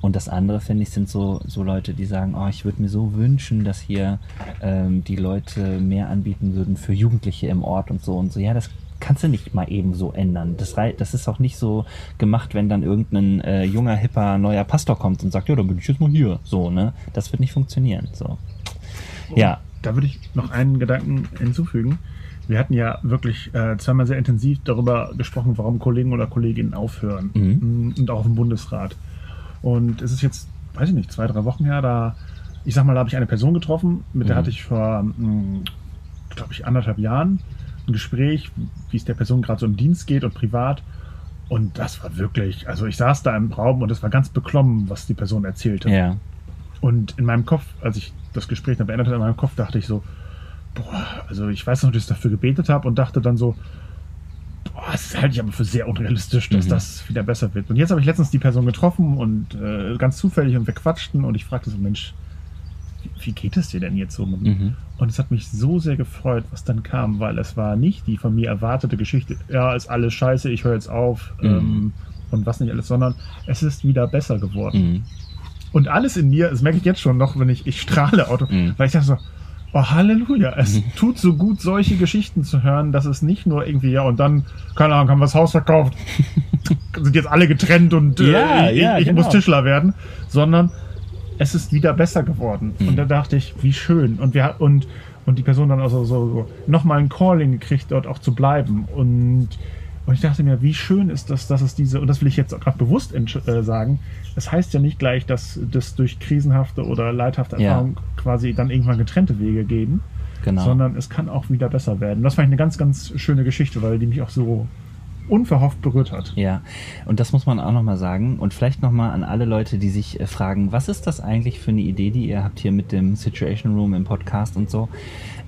Und das andere, finde ich, sind so, so Leute, die sagen, oh, ich würde mir so wünschen, dass hier ähm, die Leute mehr anbieten würden für Jugendliche im Ort und so und so. Ja, das kannst du nicht mal eben so ändern. Das, das ist auch nicht so gemacht, wenn dann irgendein äh, junger, hipper, neuer Pastor kommt und sagt, ja, dann bin ich jetzt mal hier. So, ne? Das wird nicht funktionieren. So. Ja. Da würde ich noch einen Gedanken hinzufügen. Wir hatten ja wirklich äh, zweimal sehr intensiv darüber gesprochen, warum Kollegen oder Kolleginnen aufhören. Mhm. Und auch im Bundesrat. Und es ist jetzt, weiß ich nicht, zwei, drei Wochen her, da, ich sag mal, da habe ich eine Person getroffen, mit mhm. der hatte ich vor, hm, glaube ich, anderthalb Jahren ein Gespräch, wie es der Person gerade so im Dienst geht und privat. Und das war wirklich, also ich saß da im Raum und es war ganz beklommen, was die Person erzählte. Ja. Und in meinem Kopf, als ich das Gespräch dann beendet habe, in meinem Kopf dachte ich so, boah, also ich weiß noch, dass ich dafür gebetet habe und dachte dann so, boah, das halte ich aber für sehr unrealistisch, dass mhm. das wieder besser wird. Und jetzt habe ich letztens die Person getroffen und äh, ganz zufällig und wir quatschten und ich fragte so, Mensch, wie geht es dir denn jetzt so? Mhm. Und es hat mich so sehr gefreut, was dann kam, weil es war nicht die von mir erwartete Geschichte, ja, ist alles scheiße, ich höre jetzt auf mhm. ähm, und was nicht alles, sondern es ist wieder besser geworden. Mhm. Und alles in mir, das merke ich jetzt schon noch, wenn ich, ich strahle, Auto, mhm. weil ich dachte so, oh Halleluja, es mhm. tut so gut, solche Geschichten zu hören, dass es nicht nur irgendwie, ja, und dann, keine Ahnung, haben wir das Haus verkauft, sind jetzt alle getrennt und ja, äh, ich, ich genau. muss Tischler werden, sondern es ist wieder besser geworden. Mhm. Und da dachte ich, wie schön. Und wir und und die Person dann also so, so nochmal ein Calling gekriegt, dort auch zu bleiben. Und, und ich dachte mir, wie schön ist das, dass es diese, und das will ich jetzt gerade bewusst äh, sagen, es das heißt ja nicht gleich, dass das durch krisenhafte oder leidhafte Erfahrungen ja. quasi dann irgendwann getrennte Wege gehen. Genau. Sondern es kann auch wieder besser werden. Das fand ich eine ganz, ganz schöne Geschichte, weil die mich auch so unverhofft berührt hat. Ja, und das muss man auch nochmal sagen. Und vielleicht nochmal an alle Leute, die sich äh, fragen, was ist das eigentlich für eine Idee, die ihr habt hier mit dem Situation Room im Podcast und so.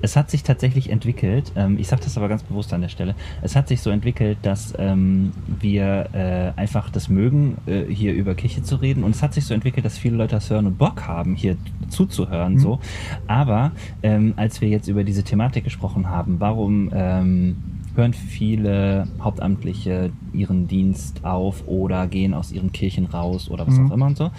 Es hat sich tatsächlich entwickelt, ähm, ich sage das aber ganz bewusst an der Stelle, es hat sich so entwickelt, dass ähm, wir äh, einfach das mögen, äh, hier über Kirche zu reden. Und es hat sich so entwickelt, dass viele Leute das hören und Bock haben, hier zuzuhören. Mhm. So. Aber ähm, als wir jetzt über diese Thematik gesprochen haben, warum hören viele Hauptamtliche ihren Dienst auf oder gehen aus ihren Kirchen raus oder was mhm. auch immer und so.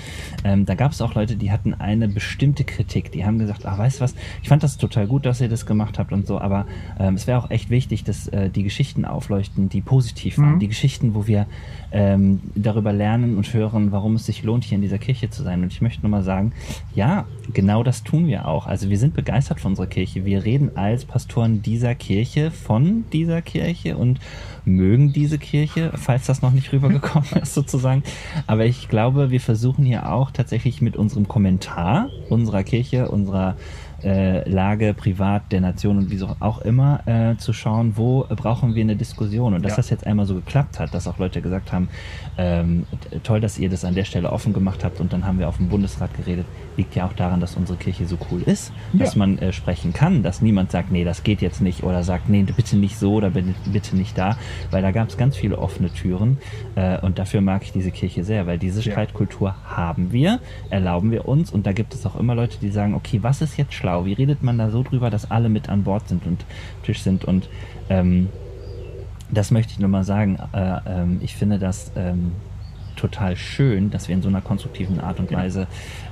Ähm, da gab es auch Leute, die hatten eine bestimmte Kritik. Die haben gesagt, ach, weißt du was, ich fand das total gut, dass ihr das gemacht habt und so, aber ähm, es wäre auch echt wichtig, dass äh, die Geschichten aufleuchten, die positiv waren. Mhm. Die Geschichten, wo wir ähm, darüber lernen und hören, warum es sich lohnt, hier in dieser Kirche zu sein. Und ich möchte nur mal sagen, ja, genau das tun wir auch. Also wir sind begeistert von unserer Kirche. Wir reden als Pastoren dieser Kirche von dieser Kirche und mögen diese Kirche, falls das noch nicht rübergekommen ist sozusagen. Aber ich glaube, wir versuchen hier auch tatsächlich mit unserem Kommentar unserer Kirche, unserer äh, Lage privat der Nation und wieso auch immer äh, zu schauen, wo brauchen wir eine Diskussion. Und dass ja. das jetzt einmal so geklappt hat, dass auch Leute gesagt haben, ähm, toll, dass ihr das an der Stelle offen gemacht habt und dann haben wir auf dem Bundesrat geredet, liegt ja auch daran, dass unsere Kirche so cool ist, ja. dass man äh, sprechen kann, dass niemand sagt, nee, das geht jetzt nicht oder sagt, nee, bitte nicht so oder bitte nicht da, weil da gab es ganz viele offene Türen äh, und dafür mag ich diese Kirche sehr, weil diese Streitkultur ja. haben wir, erlauben wir uns und da gibt es auch immer Leute, die sagen, okay, was ist jetzt schlau? Wie redet man da so drüber, dass alle mit an Bord sind und Tisch sind und ähm, das möchte ich nur mal sagen. Äh, ähm, ich finde das ähm, total schön, dass wir in so einer konstruktiven Art und Weise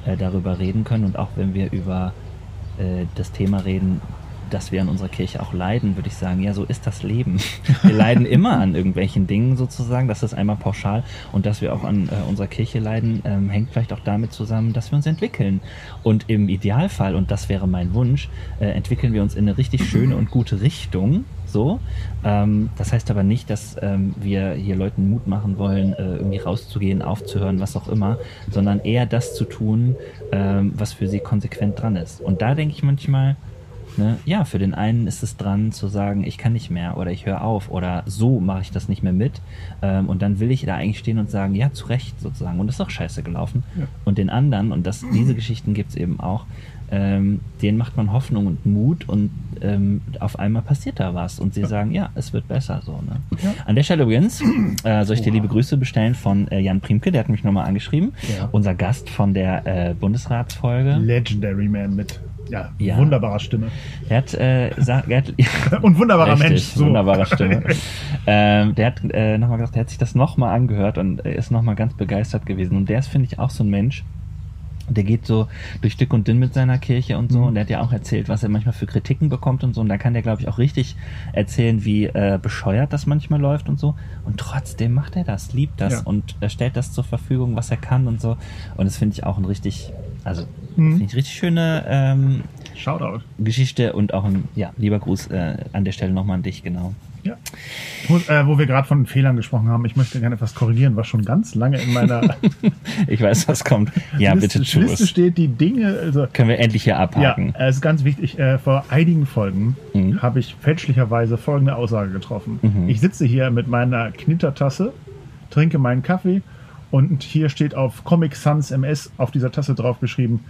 äh, darüber reden können. Und auch wenn wir über äh, das Thema reden, dass wir in unserer Kirche auch leiden, würde ich sagen, ja, so ist das Leben. Wir leiden immer an irgendwelchen Dingen sozusagen, das ist einmal pauschal. Und dass wir auch an äh, unserer Kirche leiden, ähm, hängt vielleicht auch damit zusammen, dass wir uns entwickeln. Und im Idealfall, und das wäre mein Wunsch, äh, entwickeln wir uns in eine richtig schöne und gute Richtung. So. Ähm, das heißt aber nicht, dass ähm, wir hier Leuten Mut machen wollen, äh, irgendwie rauszugehen, aufzuhören, was auch immer, sondern eher das zu tun, ähm, was für sie konsequent dran ist. Und da denke ich manchmal, Ne? Ja, für den einen ist es dran zu sagen, ich kann nicht mehr oder ich höre auf oder so mache ich das nicht mehr mit. Ähm, und dann will ich da eigentlich stehen und sagen, ja, zu Recht sozusagen. Und das ist auch scheiße gelaufen. Ja. Und den anderen, und das, diese Geschichten gibt es eben auch, ähm, denen macht man Hoffnung und Mut und ähm, auf einmal passiert da was und sie sagen, ja, es wird besser so. Ne? Ja. An der Stelle übrigens äh, soll ich dir liebe Grüße bestellen von äh, Jan Priemke, der hat mich nochmal angeschrieben, ja. unser Gast von der äh, Bundesratsfolge. Legendary Man mit ja, ja. wunderbarer Stimme. Er hat, äh, sag, er hat und wunderbarer richtig, Mensch. So. Wunderbarer Stimme. ähm, der hat äh, nochmal gesagt, er hat sich das nochmal angehört und ist nochmal ganz begeistert gewesen. Und der ist, finde ich, auch so ein Mensch, der geht so durch dick und dünn mit seiner Kirche und so. Mhm. Und der hat ja auch erzählt, was er manchmal für Kritiken bekommt und so. Und da kann der, glaube ich, auch richtig erzählen, wie äh, bescheuert das manchmal läuft und so. Und trotzdem macht er das, liebt das ja. und er stellt das zur Verfügung, was er kann und so. Und das finde ich auch ein richtig, also mhm. finde ich richtig schöne ähm, Shoutout. Geschichte und auch ein, ja, lieber Gruß äh, an der Stelle nochmal an dich, genau. Ja. Wo, äh, wo wir gerade von Fehlern gesprochen haben, ich möchte gerne etwas korrigieren, was schon ganz lange in meiner. ich weiß, was kommt. Ja, Liste, bitte tu Liste steht die Dinge. Also, Können wir endlich hier abhaken. Ja, es ist ganz wichtig. Äh, vor einigen Folgen mhm. habe ich fälschlicherweise folgende Aussage getroffen. Mhm. Ich sitze hier mit meiner Knittertasse, trinke meinen Kaffee und hier steht auf Comic Sans MS auf dieser Tasse drauf geschrieben: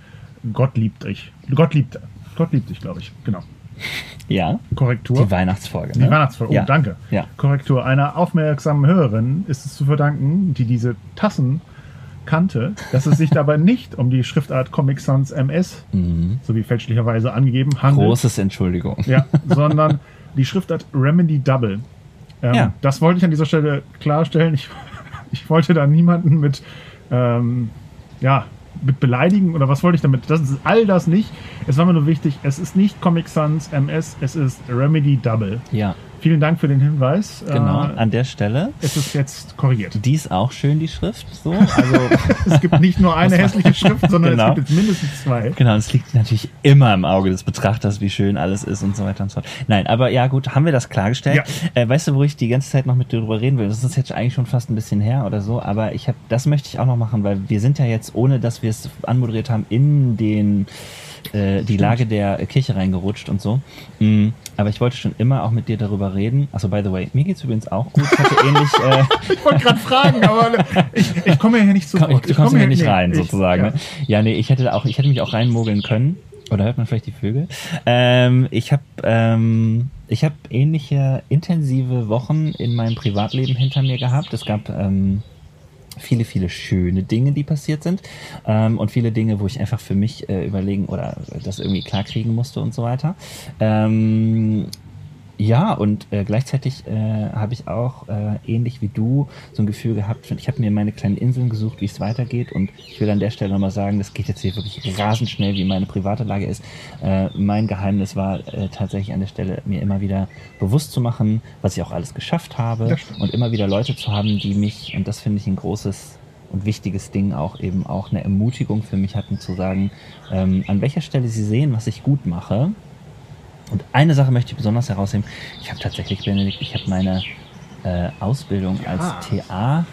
Gott liebt dich. Gott liebt, Gott liebt dich, glaube ich. Genau. Ja. Korrektur. Die Weihnachtsfolge. Ne? Die Weihnachtsfolge. Oh, ja. danke. Ja. Korrektur. Einer aufmerksamen Hörerin ist es zu verdanken, die diese Tassen kannte, dass es sich dabei nicht um die Schriftart Comic Sans MS, mhm. so wie fälschlicherweise angegeben, handelt. Großes Entschuldigung. Ja, sondern die Schriftart Remedy Double. Ähm, ja. Das wollte ich an dieser Stelle klarstellen. Ich, ich wollte da niemanden mit ähm, ja, mit beleidigen oder was wollte ich damit? Das ist all das nicht. Es war mir nur wichtig, es ist nicht Comic Sans MS, es ist Remedy Double. Ja. Vielen Dank für den Hinweis. Genau, äh, an der Stelle. Es ist jetzt korrigiert. Die ist auch schön, die Schrift. So. Also, es gibt nicht nur eine hässliche Schrift, sondern genau. es gibt jetzt mindestens zwei. Genau, es liegt natürlich immer im Auge des Betrachters, wie schön alles ist und so weiter und so fort. Nein, aber ja gut, haben wir das klargestellt. Ja. Äh, weißt du, wo ich die ganze Zeit noch mit dir drüber reden will? Das ist jetzt eigentlich schon fast ein bisschen her oder so, aber ich habe, das möchte ich auch noch machen, weil wir sind ja jetzt, ohne dass wir es anmoderiert haben, in den äh, die Lage der Kirche reingerutscht und so. Mm, aber ich wollte schon immer auch mit dir darüber reden. Also by the way, mir geht's übrigens auch gut. Ich hatte ähnlich. Äh ich wollte gerade fragen, aber ich, ich komme ja hier nicht zu Wort. Du kommst komm hier nicht rein, nee, sozusagen. Ich, ja. Ne? ja, nee, ich hätte auch, ich hätte mich auch reinmogeln können. Oder hört man vielleicht die Vögel? Ähm, ich habe ähm, ich habe ähnliche intensive Wochen in meinem Privatleben hinter mir gehabt. Es gab ähm, viele, viele schöne Dinge, die passiert sind ähm, und viele Dinge, wo ich einfach für mich äh, überlegen oder das irgendwie klarkriegen musste und so weiter. Ähm, ja, und äh, gleichzeitig äh, habe ich auch, äh, ähnlich wie du, so ein Gefühl gehabt, ich habe mir meine kleinen Inseln gesucht, wie es weitergeht. Und ich will an der Stelle nochmal sagen, das geht jetzt hier wirklich rasend schnell, wie meine private Lage ist. Äh, mein Geheimnis war äh, tatsächlich an der Stelle, mir immer wieder bewusst zu machen, was ich auch alles geschafft habe. Und immer wieder Leute zu haben, die mich, und das finde ich ein großes und wichtiges Ding auch eben auch eine Ermutigung für mich hatten zu sagen, ähm, an welcher Stelle sie sehen, was ich gut mache und eine Sache möchte ich besonders herausheben. Ich habe tatsächlich, Benedikt, ich habe meine äh, Ausbildung ja. als TA,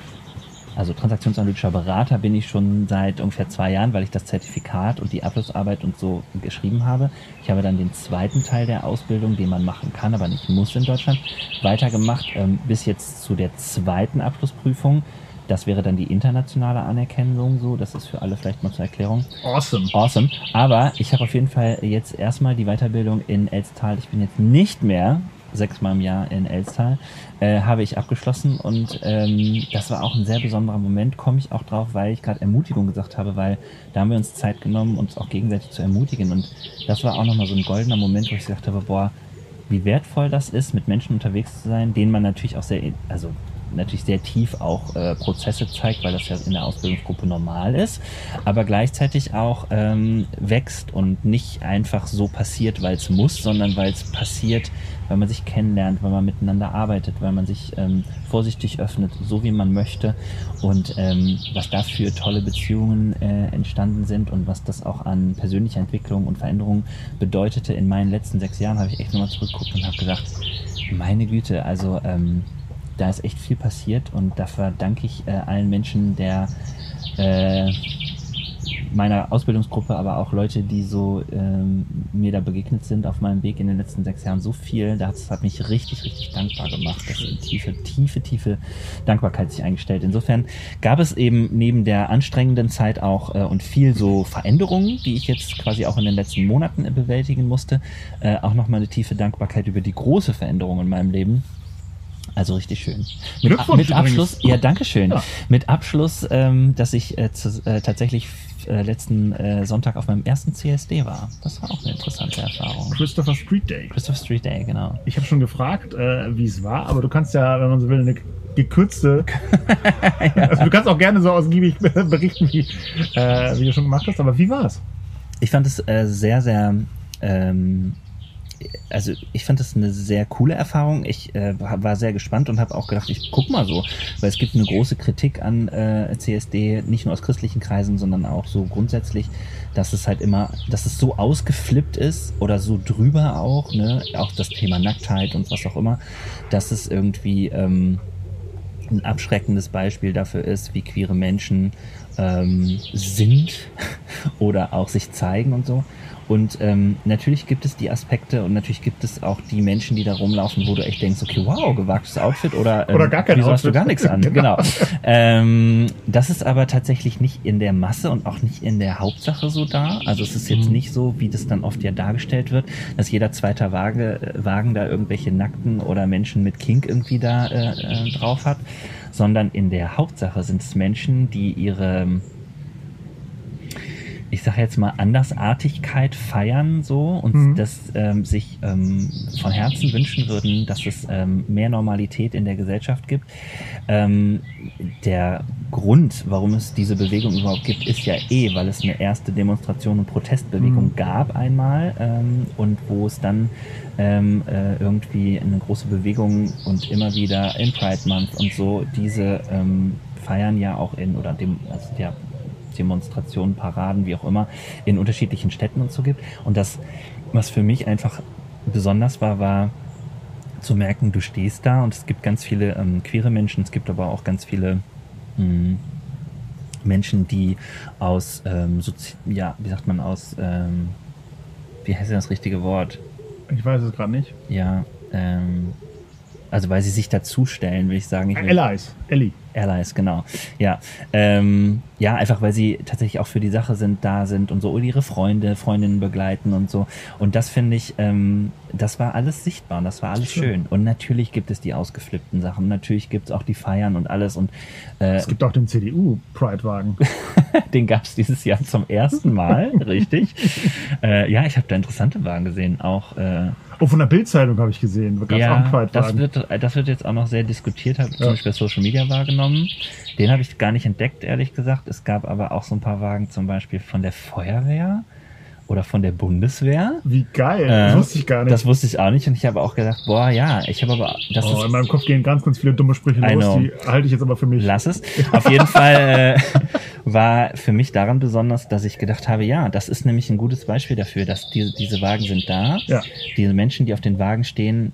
also transaktionsanalytischer Berater, bin ich schon seit ungefähr zwei Jahren, weil ich das Zertifikat und die Abschlussarbeit und so geschrieben habe. Ich habe dann den zweiten Teil der Ausbildung, den man machen kann, aber nicht muss in Deutschland, weitergemacht, ähm, bis jetzt zu der zweiten Abschlussprüfung. Das wäre dann die internationale Anerkennung, so. Das ist für alle vielleicht mal zur Erklärung. Awesome. Awesome. Aber ich habe auf jeden Fall jetzt erstmal die Weiterbildung in Elstal. Ich bin jetzt nicht mehr sechsmal im Jahr in Elstal, äh, habe ich abgeschlossen und ähm, das war auch ein sehr besonderer Moment, komme ich auch drauf, weil ich gerade Ermutigung gesagt habe, weil da haben wir uns Zeit genommen, uns auch gegenseitig zu ermutigen und das war auch nochmal so ein goldener Moment, wo ich gesagt habe, boah, wie wertvoll das ist, mit Menschen unterwegs zu sein, denen man natürlich auch sehr, also natürlich sehr tief auch äh, Prozesse zeigt, weil das ja in der Ausbildungsgruppe normal ist, aber gleichzeitig auch ähm, wächst und nicht einfach so passiert, weil es muss, sondern weil es passiert, weil man sich kennenlernt, weil man miteinander arbeitet, weil man sich ähm, vorsichtig öffnet, so wie man möchte und ähm, was da für tolle Beziehungen äh, entstanden sind und was das auch an persönlicher Entwicklung und Veränderung bedeutete. In meinen letzten sechs Jahren, habe ich echt nochmal zurückgeguckt und habe gedacht, meine Güte, also ähm, da ist echt viel passiert und dafür danke ich äh, allen Menschen der äh, meiner Ausbildungsgruppe, aber auch Leute, die so ähm, mir da begegnet sind auf meinem Weg in den letzten sechs Jahren, so viel. Das hat mich richtig, richtig dankbar gemacht. Das ist eine tiefe, tiefe, tiefe Dankbarkeit sich eingestellt. Insofern gab es eben neben der anstrengenden Zeit auch äh, und viel so Veränderungen, die ich jetzt quasi auch in den letzten Monaten bewältigen musste, äh, auch nochmal eine tiefe Dankbarkeit über die große Veränderung in meinem Leben also richtig schön. Mit, mit Abschluss, ja, danke schön. Ja. Mit Abschluss, ähm, dass ich äh, zu, äh, tatsächlich äh, letzten äh, Sonntag auf meinem ersten CSD war. Das war auch eine interessante Erfahrung. Christopher Street Day. Christopher Street Day, genau. Ich habe schon gefragt, äh, wie es war, aber du kannst ja, wenn man so will, eine gekürzte. ja. also du kannst auch gerne so ausgiebig berichten, wie, äh, wie du schon gemacht hast, aber wie war es? Ich fand es äh, sehr, sehr ähm, also ich fand das eine sehr coole Erfahrung. Ich äh, war sehr gespannt und habe auch gedacht, ich guck mal so, weil es gibt eine große Kritik an äh, CSD, nicht nur aus christlichen Kreisen, sondern auch so grundsätzlich, dass es halt immer, dass es so ausgeflippt ist oder so drüber auch, ne, auch das Thema Nacktheit und was auch immer, dass es irgendwie ähm, ein abschreckendes Beispiel dafür ist, wie queere Menschen ähm, sind oder auch sich zeigen und so. Und ähm, natürlich gibt es die Aspekte und natürlich gibt es auch die Menschen, die da rumlaufen, wo du echt denkst, okay, wow, gewagtes Outfit oder, ähm, oder gar kein wieso Outfit. hast du gar nichts an? genau. Ähm, das ist aber tatsächlich nicht in der Masse und auch nicht in der Hauptsache so da. Also es ist jetzt mhm. nicht so, wie das dann oft ja dargestellt wird, dass jeder zweite Waage, Wagen da irgendwelche Nackten oder Menschen mit Kink irgendwie da äh, äh, drauf hat, sondern in der Hauptsache sind es Menschen, die ihre ich sage jetzt mal, Andersartigkeit feiern so und mhm. das ähm, sich ähm, von Herzen wünschen würden, dass es ähm, mehr Normalität in der Gesellschaft gibt. Ähm, der Grund, warum es diese Bewegung überhaupt gibt, ist ja eh, weil es eine erste Demonstration und Protestbewegung mhm. gab einmal ähm, und wo es dann ähm, äh, irgendwie eine große Bewegung und immer wieder im Pride Month und so diese feiern ja auch in oder dem also der Demonstrationen, Paraden, wie auch immer, in unterschiedlichen Städten und so gibt. Und das, was für mich einfach besonders war, war zu merken, du stehst da und es gibt ganz viele ähm, queere Menschen, es gibt aber auch ganz viele mh, hm, Menschen, die aus, ähm, ja, wie sagt man, aus, ähm, wie heißt denn das richtige Wort? Ich weiß es gerade nicht. Ja, ähm, also weil sie sich dazustellen, will ich sagen. Ich Allies, Ellie. Allies, genau. Ja, ähm, ja, einfach weil sie tatsächlich auch für die Sache sind, da sind und so und ihre Freunde, Freundinnen begleiten und so. Und das finde ich, ähm, das war alles sichtbar und das war alles schön. schön. Und natürlich gibt es die ausgeflippten Sachen. Natürlich gibt es auch die Feiern und alles. Und äh, es gibt auch den CDU-Pride-Wagen. den gab es dieses Jahr zum ersten Mal, richtig. Äh, ja, ich habe da interessante Wagen gesehen, auch. Äh, Oh, von der Bildzeitung habe ich gesehen. ja, das wird, das wird jetzt auch noch sehr diskutiert, habe ich ja. zum Beispiel Social Media wahrgenommen. Den habe ich gar nicht entdeckt, ehrlich gesagt. Es gab aber auch so ein paar Wagen, zum Beispiel von der Feuerwehr oder von der Bundeswehr. Wie geil, das äh, wusste ich gar nicht. Das wusste ich auch nicht und ich habe auch gedacht, boah, ja, ich habe aber... Das oh, ist, in meinem Kopf gehen ganz, ganz viele dumme Sprüche los, die halte ich jetzt aber für mich. Lass es. Auf jeden Fall äh, war für mich daran besonders, dass ich gedacht habe, ja, das ist nämlich ein gutes Beispiel dafür, dass die, diese Wagen sind da. Ja. Diese Menschen, die auf den Wagen stehen,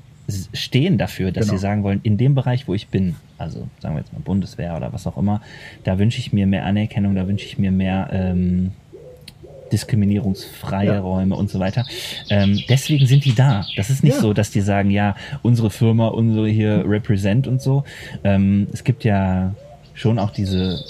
stehen dafür, dass genau. sie sagen wollen, in dem Bereich, wo ich bin, also sagen wir jetzt mal Bundeswehr oder was auch immer, da wünsche ich mir mehr Anerkennung, da wünsche ich mir mehr... Ähm, diskriminierungsfreie ja. Räume und so weiter. Ähm, deswegen sind die da. Das ist nicht ja. so, dass die sagen, ja, unsere Firma, unsere hier represent und so. Ähm, es gibt ja schon auch diese,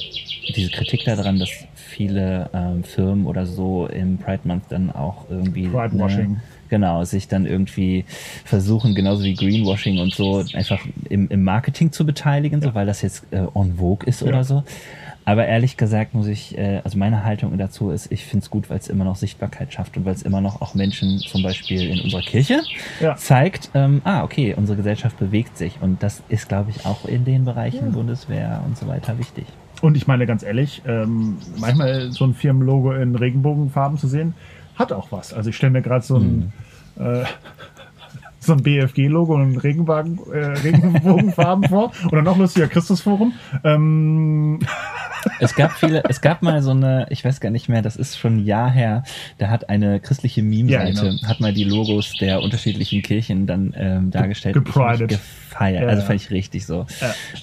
diese Kritik daran, dass viele ähm, Firmen oder so im Pride Month dann auch irgendwie Pride-Washing. Ne, genau, sich dann irgendwie versuchen, genauso wie Greenwashing und so, einfach im, im Marketing zu beteiligen, ja. so weil das jetzt äh, en vogue ist ja. oder so. Aber ehrlich gesagt muss ich, äh, also meine Haltung dazu ist, ich finde es gut, weil es immer noch Sichtbarkeit schafft und weil es immer noch auch Menschen zum Beispiel in unserer Kirche ja. zeigt, ähm, ah, okay, unsere Gesellschaft bewegt sich. Und das ist, glaube ich, auch in den Bereichen ja. Bundeswehr und so weiter wichtig. Und ich meine ganz ehrlich, ähm, manchmal so ein Firmenlogo in Regenbogenfarben zu sehen, hat auch was. Also ich stelle mir gerade so ein hm. äh, so ein BFG-Logo und Regenwagen, äh, Regenbogenfarben vor. Oder noch lustiger Christusforum. Ähm. Es gab viele, es gab mal so eine, ich weiß gar nicht mehr, das ist schon ein Jahr her, da hat eine christliche Meme-Seite, ja, genau. hat mal die Logos der unterschiedlichen Kirchen dann ähm, dargestellt. Gepridet gefeiert. Ja, also fand ich richtig so.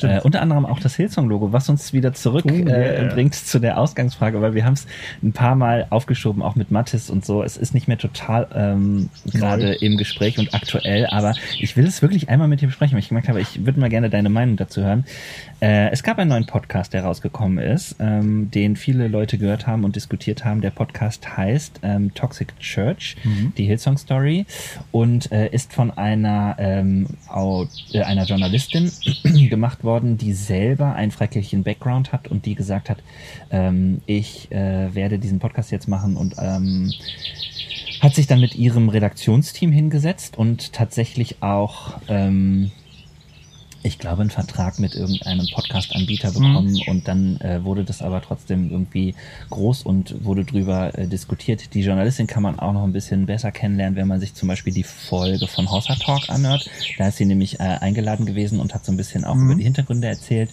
Ja, äh, unter anderem auch das Hillsong-Logo, was uns wieder zurück uh, äh, yeah. bringt zu der Ausgangsfrage, weil wir haben es ein paar Mal aufgeschoben, auch mit Mattis und so. Es ist nicht mehr total ähm, gerade im Gespräch und aktuell, aber ich will es wirklich einmal mit dir besprechen, weil ich gemerkt habe, ich würde mal gerne deine Meinung dazu hören. Äh, es gab einen neuen Podcast, der rausgekommen ist, ähm, den viele Leute gehört haben und diskutiert haben. Der Podcast heißt ähm, Toxic Church, mhm. die Hillsong Story und äh, ist von einer ähm, äh, einer Journalistin gemacht worden, die selber einen freikirchlichen Background hat und die gesagt hat, ähm, ich äh, werde diesen Podcast jetzt machen und ähm, hat sich dann mit ihrem Redaktionsteam hingesetzt und tatsächlich auch ähm, ich glaube, einen Vertrag mit irgendeinem Podcast-Anbieter bekommen mhm. und dann äh, wurde das aber trotzdem irgendwie groß und wurde drüber äh, diskutiert. Die Journalistin kann man auch noch ein bisschen besser kennenlernen, wenn man sich zum Beispiel die Folge von Hossa Talk anhört. Da ist sie nämlich äh, eingeladen gewesen und hat so ein bisschen auch mhm. über die Hintergründe erzählt.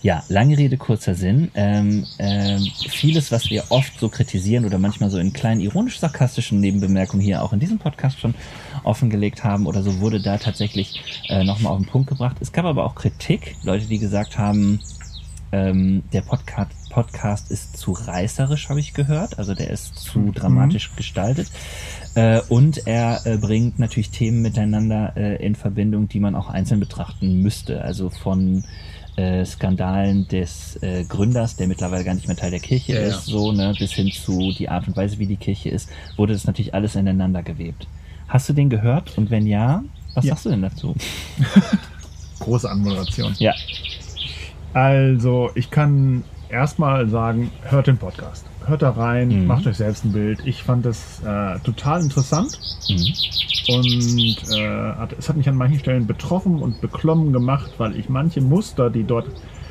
Ja, lange Rede, kurzer Sinn. Ähm, ähm, vieles, was wir oft so kritisieren oder manchmal so in kleinen ironisch-sarkastischen Nebenbemerkungen hier auch in diesem Podcast schon offengelegt haben oder so, wurde da tatsächlich äh, nochmal auf den Punkt gebracht. Es gab aber auch Kritik, Leute, die gesagt haben, ähm, der Podcast, Podcast ist zu reißerisch, habe ich gehört. Also der ist zu mhm. dramatisch gestaltet. Äh, und er äh, bringt natürlich Themen miteinander äh, in Verbindung, die man auch einzeln betrachten müsste. Also von äh, Skandalen des äh, Gründers, der mittlerweile gar nicht mehr Teil der Kirche ja, ist, ja. so, ne, bis hin zu die Art und Weise, wie die Kirche ist, wurde das natürlich alles ineinander gewebt. Hast du den gehört? Und wenn ja, was ja. sagst du denn dazu? Große Anmoderation. Ja. Also, ich kann erstmal sagen, hört den Podcast hört da rein, mhm. macht euch selbst ein Bild. Ich fand das äh, total interessant mhm. und äh, hat, es hat mich an manchen Stellen betroffen und beklommen gemacht, weil ich manche Muster, die dort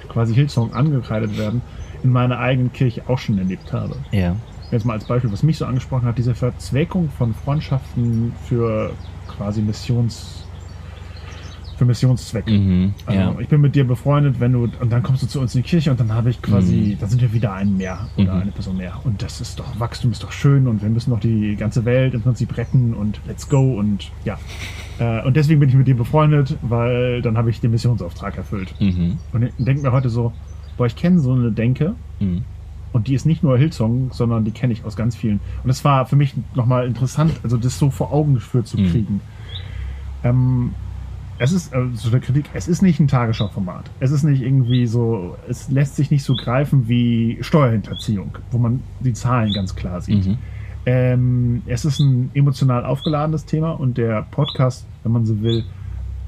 quasi Hillsong angekreidet werden, in meiner eigenen Kirche auch schon erlebt habe. Ja. Jetzt mal als Beispiel, was mich so angesprochen hat, diese Verzweckung von Freundschaften für quasi Missions für Missionszwecke. Mhm, also ja. ich bin mit dir befreundet, wenn du und dann kommst du zu uns in die Kirche und dann habe ich quasi, mhm. da sind wir wieder ein mehr oder mhm. eine Person mehr und das ist doch Wachstum ist doch schön und wir müssen doch die ganze Welt im Prinzip retten und let's go und ja äh, und deswegen bin ich mit dir befreundet, weil dann habe ich den Missionsauftrag erfüllt mhm. und ich denke mir heute so, boah ich kenne so eine Denke. Mhm. Und die ist nicht nur Hillsong, sondern die kenne ich aus ganz vielen. Und es war für mich nochmal interessant, also das so vor Augen geführt zu mhm. kriegen. Ähm, es ist äh, so eine Kritik, es ist nicht ein Tagesschau-Format. Es ist nicht irgendwie so, es lässt sich nicht so greifen wie Steuerhinterziehung, wo man die Zahlen ganz klar sieht. Mhm. Ähm, es ist ein emotional aufgeladenes Thema und der Podcast, wenn man so will,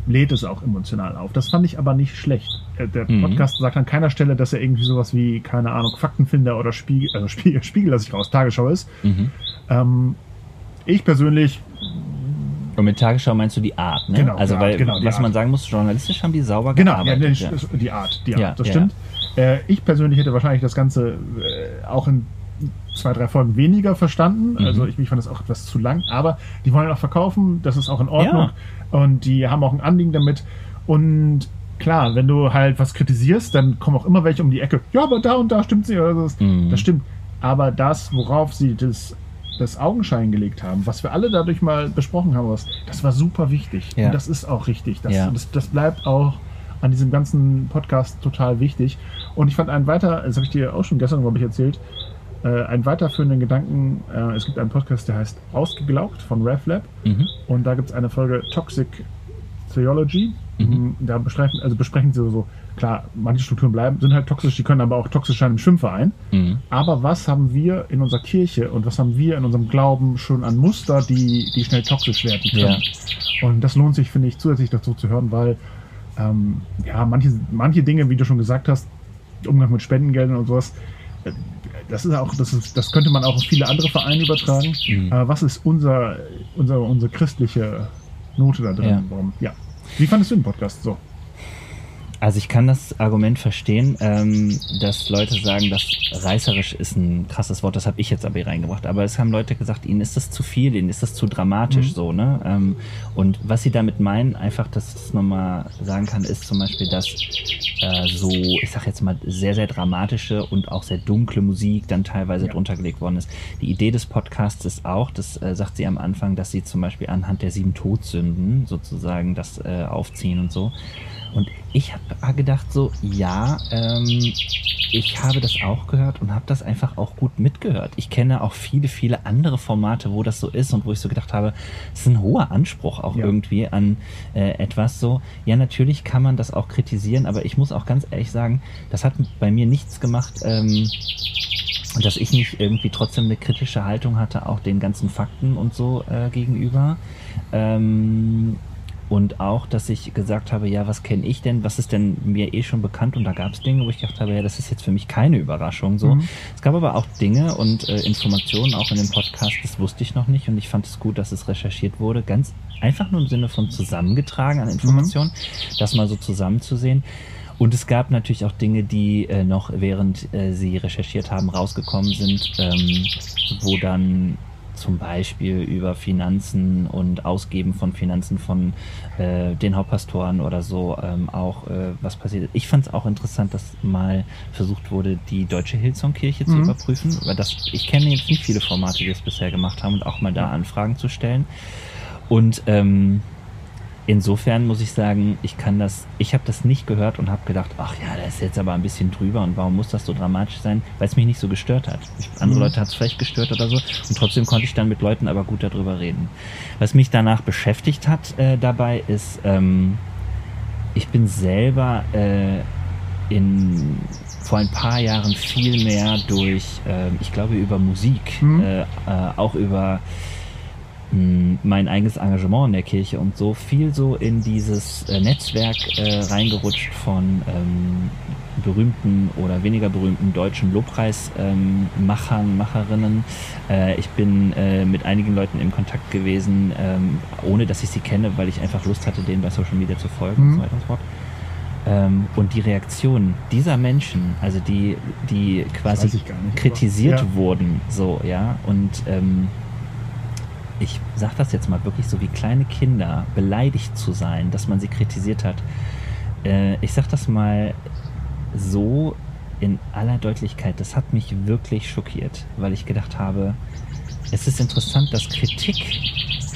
lädt es auch emotional auf. Das fand ich aber nicht schlecht. Äh, der mhm. Podcast sagt an keiner Stelle, dass er irgendwie sowas wie, keine Ahnung, Faktenfinder oder Spiegel, also Spiegel, Spiegel lasse ich raus, Tagesschau ist. Mhm. Ähm, ich persönlich und mit Tagesschau meinst du die Art, ne? Genau, also, weil, genau, was Art. man sagen muss, journalistisch haben die sauber genau, gearbeitet. Genau, ja, die Art, die Art, ja, das ja. stimmt. Äh, ich persönlich hätte wahrscheinlich das Ganze äh, auch in zwei, drei Folgen weniger verstanden. Mhm. Also ich, ich fand das auch etwas zu lang, aber die wollen auch verkaufen, das ist auch in Ordnung. Und die haben auch ein Anliegen damit. Und klar, wenn du halt was kritisierst, dann kommen auch immer welche um die Ecke. Ja, aber da und da stimmt sie. Das, mhm. das stimmt. Aber das, worauf sie das das Augenschein gelegt haben, was wir alle dadurch mal besprochen haben, was, das war super wichtig. Ja. Und das ist auch richtig. Das, ja. das, das bleibt auch an diesem ganzen Podcast total wichtig. Und ich fand einen weiter, das habe ich dir auch schon gestern, glaube ich, erzählt, äh, einen weiterführenden Gedanken. Äh, es gibt einen Podcast, der heißt Ausgeglaubt von RefLab. Mhm. Und da gibt es eine Folge Toxic Theology. Mhm. Da besprechen, also besprechen sie so, klar, manche Strukturen bleiben, sind halt toxisch, die können aber auch toxisch sein im Schwimmverein. Mhm. Aber was haben wir in unserer Kirche und was haben wir in unserem Glauben schon an Muster, die, die schnell toxisch werden können? Ja. Und das lohnt sich, finde ich, zusätzlich dazu zu hören, weil ähm, ja, manche, manche Dinge, wie du schon gesagt hast, Umgang mit Spendengeldern und sowas, äh, das ist auch, das, ist, das könnte man auch auf viele andere Vereine übertragen. Mhm. Aber was ist unser, unser, unsere christliche Note da drin? Ja. Warum? ja. Wie fandest du den Podcast so? Also ich kann das Argument verstehen, ähm, dass Leute sagen, dass reißerisch ist ein krasses Wort, das habe ich jetzt aber hier reingebracht. Aber es haben Leute gesagt, ihnen ist das zu viel, ihnen ist das zu dramatisch mhm. so, ne? Ähm, und was sie damit meinen, einfach, dass man mal sagen kann, ist zum Beispiel, dass äh, so, ich sag jetzt mal, sehr, sehr dramatische und auch sehr dunkle Musik dann teilweise ja. drunter gelegt worden ist. Die Idee des Podcasts ist auch, das äh, sagt sie am Anfang, dass sie zum Beispiel anhand der sieben Todsünden sozusagen das äh, aufziehen und so. Und ich habe gedacht so, ja, ähm, ich habe das auch gehört und habe das einfach auch gut mitgehört. Ich kenne auch viele, viele andere Formate, wo das so ist und wo ich so gedacht habe, es ist ein hoher Anspruch auch ja. irgendwie an äh, etwas so. Ja, natürlich kann man das auch kritisieren, aber ich muss auch ganz ehrlich sagen, das hat bei mir nichts gemacht. Ähm, dass ich nicht irgendwie trotzdem eine kritische Haltung hatte, auch den ganzen Fakten und so äh, gegenüber. Ähm, und auch, dass ich gesagt habe, ja, was kenne ich denn? Was ist denn mir eh schon bekannt? Und da gab es Dinge, wo ich gedacht habe, ja, das ist jetzt für mich keine Überraschung. So, mhm. es gab aber auch Dinge und äh, Informationen auch in dem Podcast, das wusste ich noch nicht. Und ich fand es gut, dass es recherchiert wurde. Ganz einfach nur im Sinne von zusammengetragen an Informationen, mhm. das mal so zusammenzusehen. Und es gab natürlich auch Dinge, die äh, noch während äh, sie recherchiert haben rausgekommen sind, ähm, wo dann zum Beispiel über Finanzen und Ausgeben von Finanzen von äh, den Hauptpastoren oder so ähm, auch äh, was passiert. Ich fand es auch interessant, dass mal versucht wurde, die deutsche Hillsong-Kirche mhm. zu überprüfen, weil das ich kenne jetzt nicht viele Formate, die das bisher gemacht haben und auch mal da Anfragen zu stellen. Und ähm, insofern muss ich sagen, ich kann das, ich habe das nicht gehört und habe gedacht, ach ja, das ist jetzt aber ein bisschen drüber und warum muss das so dramatisch sein, weil es mich nicht so gestört hat. Andere mhm. Leute hat es vielleicht gestört oder so und trotzdem konnte ich dann mit Leuten aber gut darüber reden. Was mich danach beschäftigt hat äh, dabei ist, ähm, ich bin selber äh, in vor ein paar Jahren viel mehr durch, äh, ich glaube, über Musik, mhm. äh, äh auch über mein eigenes Engagement in der Kirche und so viel so in dieses äh, Netzwerk äh, reingerutscht von ähm, berühmten oder weniger berühmten deutschen Lobpreismachern, ähm, Macherinnen. Äh, ich bin äh, mit einigen Leuten im Kontakt gewesen, ähm, ohne dass ich sie kenne, weil ich einfach Lust hatte, denen bei Social Media zu folgen mhm. und so weiter und so fort. Ähm, und die Reaktion dieser Menschen, also die, die quasi kritisiert ja. wurden, so, ja, und ähm, ich sage das jetzt mal wirklich so wie kleine Kinder, beleidigt zu sein, dass man sie kritisiert hat. Äh, ich sage das mal so in aller Deutlichkeit, das hat mich wirklich schockiert, weil ich gedacht habe, es ist interessant, dass Kritik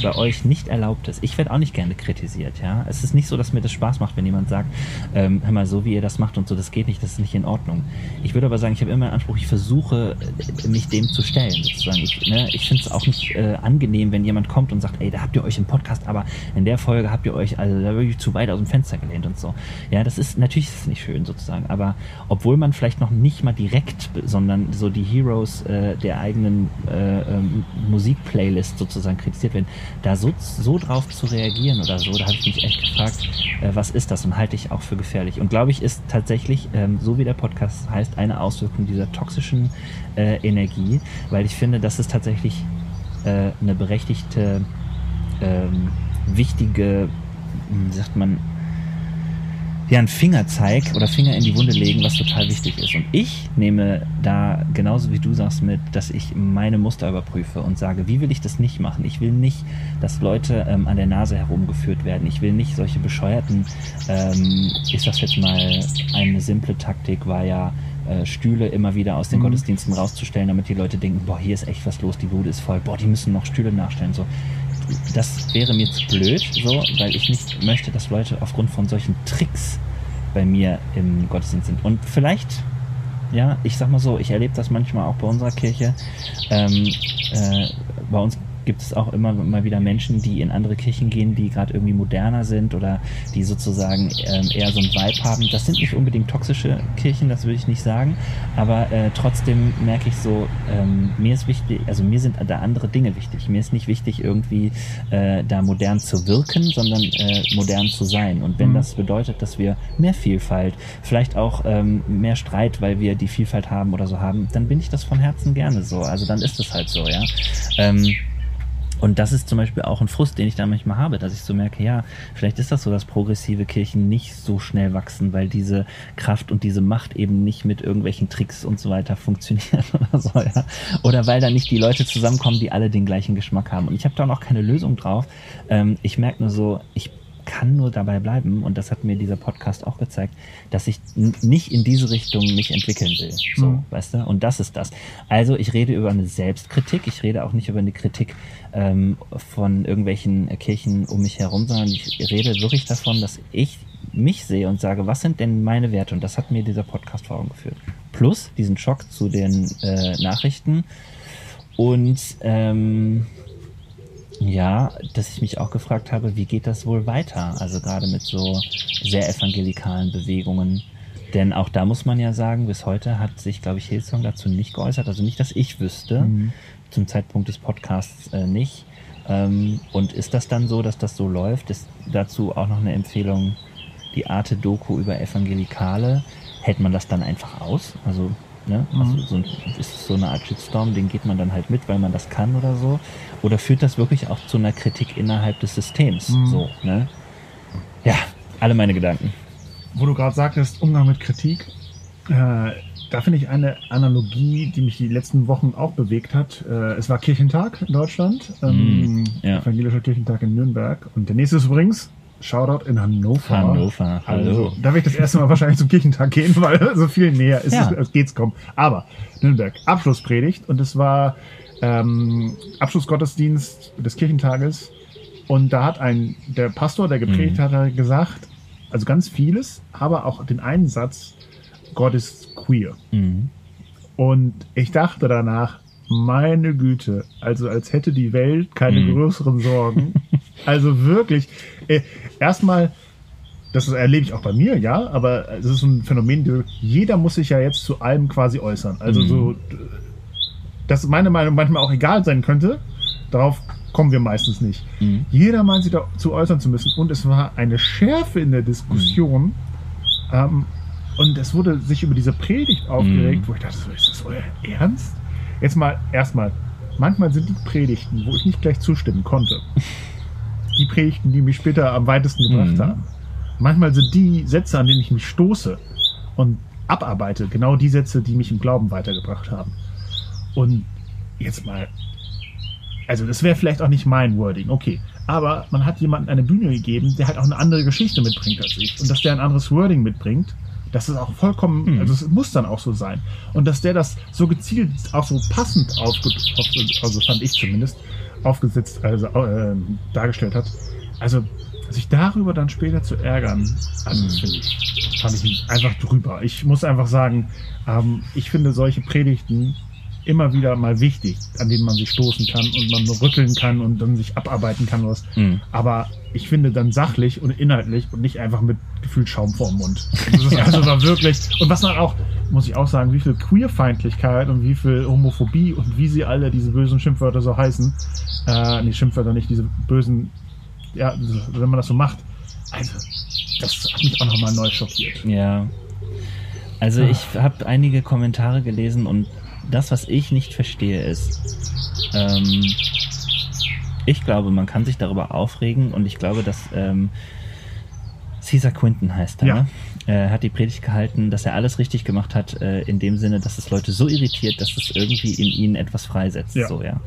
bei euch nicht erlaubt ist. Ich werde auch nicht gerne kritisiert, ja. Es ist nicht so, dass mir das Spaß macht, wenn jemand sagt, ähm, hör mal, so wie ihr das macht und so, das geht nicht, das ist nicht in Ordnung. Ich würde aber sagen, ich habe immer den Anspruch, ich versuche, äh, mich dem zu stellen, sozusagen. Ich, ne, ich finde es auch nicht äh, angenehm, wenn jemand kommt und sagt, ey, da habt ihr euch im Podcast, aber in der Folge habt ihr euch also da wirklich zu weit aus dem Fenster gelehnt und so. Ja, das ist, natürlich ist es nicht schön, sozusagen, aber obwohl man vielleicht noch nicht mal direkt, sondern so die Heroes äh, der eigenen äh, ähm, Musikplaylist sozusagen kritisiert werden, da so, so drauf zu reagieren oder so, da habe ich mich echt gefragt, äh, was ist das und halte ich auch für gefährlich. Und glaube ich, ist tatsächlich, ähm, so wie der Podcast heißt, eine Auswirkung dieser toxischen äh, Energie, weil ich finde, das ist tatsächlich äh, eine berechtigte, ähm, wichtige, wie sagt man, ja, einen Fingerzeig oder Finger in die Wunde legen, was total wichtig ist. Und ich nehme da genauso wie du sagst mit, dass ich meine Muster überprüfe und sage, wie will ich das nicht machen? Ich will nicht, dass Leute ähm, an der Nase herumgeführt werden. Ich will nicht solche bescheuerten, ähm, ich sag's jetzt mal, eine simple Taktik war ja, äh, Stühle immer wieder aus den mhm. Gottesdiensten rauszustellen, damit die Leute denken, boah, hier ist echt was los, die Bude ist voll, boah, die müssen noch Stühle nachstellen. So, das wäre mir zu blöd, so, weil ich nicht möchte, dass Leute aufgrund von solchen Tricks bei mir im Gottesdienst sind. Und vielleicht, ja, ich sag mal so, ich erlebe das manchmal auch bei unserer Kirche. Ähm, äh, bei uns gibt es auch immer mal wieder Menschen, die in andere Kirchen gehen, die gerade irgendwie moderner sind oder die sozusagen ähm, eher so ein Vibe haben. Das sind nicht unbedingt toxische Kirchen, das würde ich nicht sagen, aber äh, trotzdem merke ich so, ähm, mir ist wichtig, also mir sind da andere Dinge wichtig. Mir ist nicht wichtig, irgendwie äh, da modern zu wirken, sondern äh, modern zu sein. Und wenn mhm. das bedeutet, dass wir mehr Vielfalt, vielleicht auch ähm, mehr Streit, weil wir die Vielfalt haben oder so haben, dann bin ich das von Herzen gerne so. Also dann ist es halt so, ja. Ähm, und das ist zum Beispiel auch ein Frust, den ich da manchmal habe, dass ich so merke, ja, vielleicht ist das so, dass progressive Kirchen nicht so schnell wachsen, weil diese Kraft und diese Macht eben nicht mit irgendwelchen Tricks und so weiter funktionieren oder so, ja. Oder weil da nicht die Leute zusammenkommen, die alle den gleichen Geschmack haben. Und ich habe da noch keine Lösung drauf. Ähm, ich merke nur so, ich kann nur dabei bleiben, und das hat mir dieser Podcast auch gezeigt, dass ich nicht in diese Richtung mich entwickeln will. So, mhm. weißt du? Und das ist das. Also ich rede über eine Selbstkritik, ich rede auch nicht über eine Kritik ähm, von irgendwelchen Kirchen um mich herum, sondern ich rede wirklich davon, dass ich mich sehe und sage, was sind denn meine Werte? Und das hat mir dieser Podcast vor Augen geführt. Plus diesen Schock zu den äh, Nachrichten und ähm, ja, dass ich mich auch gefragt habe, wie geht das wohl weiter? Also gerade mit so sehr evangelikalen Bewegungen. Denn auch da muss man ja sagen, bis heute hat sich, glaube ich, Hillsong dazu nicht geäußert. Also nicht, dass ich wüsste, mhm. zum Zeitpunkt des Podcasts äh, nicht. Ähm, und ist das dann so, dass das so läuft? Ist dazu auch noch eine Empfehlung, die Arte-Doku über Evangelikale. Hält man das dann einfach aus? Also Ne? Mhm. Also so, ist so eine Art Shitstorm, den geht man dann halt mit, weil man das kann oder so. Oder führt das wirklich auch zu einer Kritik innerhalb des Systems? Mhm. So, ne? Ja, alle meine Gedanken. Wo du gerade sagtest, Umgang mit Kritik, äh, da finde ich eine Analogie, die mich die letzten Wochen auch bewegt hat. Äh, es war Kirchentag in Deutschland, ähm, mm, ja. evangelischer Kirchentag in Nürnberg. Und der nächste ist übrigens Shoutout in Hannover. Hannover, hallo. Also, da werde ich das erste Mal wahrscheinlich zum Kirchentag gehen, weil so viel näher ist ja. es, geht's kaum. Aber Nürnberg, Abschlusspredigt und es war ähm, Abschlussgottesdienst des Kirchentages und da hat ein, der Pastor, der gepredigt mhm. hat, gesagt, also ganz vieles, aber auch den einen Satz, Gott ist queer. Mhm. Und ich dachte danach, meine Güte, also als hätte die Welt keine mhm. größeren Sorgen. also wirklich, erstmal, das erlebe ich auch bei mir, ja, aber es ist ein Phänomen, jeder muss sich ja jetzt zu allem quasi äußern. Also mhm. so, dass meine Meinung manchmal auch egal sein könnte, darauf kommen wir meistens nicht. Mhm. Jeder meint sich dazu äußern zu müssen und es war eine Schärfe in der Diskussion. Mhm. Ähm, und es wurde sich über diese Predigt aufgeregt, mhm. wo ich dachte, ist das euer Ernst? Jetzt mal, erstmal, manchmal sind die Predigten, wo ich nicht gleich zustimmen konnte, die Predigten, die mich später am weitesten gebracht mhm. haben. Manchmal sind die Sätze, an denen ich mich stoße und abarbeite, genau die Sätze, die mich im Glauben weitergebracht haben. Und jetzt mal, also das wäre vielleicht auch nicht mein Wording, okay. Aber man hat jemandem eine Bühne gegeben, der halt auch eine andere Geschichte mitbringt als ich. Und dass der ein anderes Wording mitbringt, Das ist auch vollkommen, mhm. also es muss dann auch so sein. Und dass der das so gezielt, auch so passend aufge, also fand ich zumindest, aufgesetzt, also äh, dargestellt hat. Also sich darüber dann später zu ärgern, also das finde ich, fand ich einfach drüber. Ich muss einfach sagen, ähm, ich finde solche Predigten immer wieder mal wichtig, an denen man sich stoßen kann und man rütteln kann und dann sich abarbeiten kann was. Mhm. Aber ich finde dann sachlich und inhaltlich und nicht einfach mit gefühlt Schaum vorm Mund. Das ist also war wirklich, und was dann auch, muss ich auch sagen, wie viel Queerfeindlichkeit und wie viel Homophobie und wie sie alle diese bösen Schimpfwörter so heißen, äh, nee, Schimpfwörter nicht, diese bösen, ja, wenn man das so macht, also, das hat mich auch nochmal neu schockiert. Ja. Also ich habe einige Kommentare gelesen und das, was ich nicht verstehe, ist, ähm, ich glaube, man kann sich darüber aufregen und ich glaube, dass ähm, Caesar Quinton heißt er, ja. ne? Er hat die Predigt gehalten, dass er alles richtig gemacht hat, äh, in dem Sinne, dass es Leute so irritiert, dass es irgendwie in ihnen etwas freisetzt. Ja. So, ja.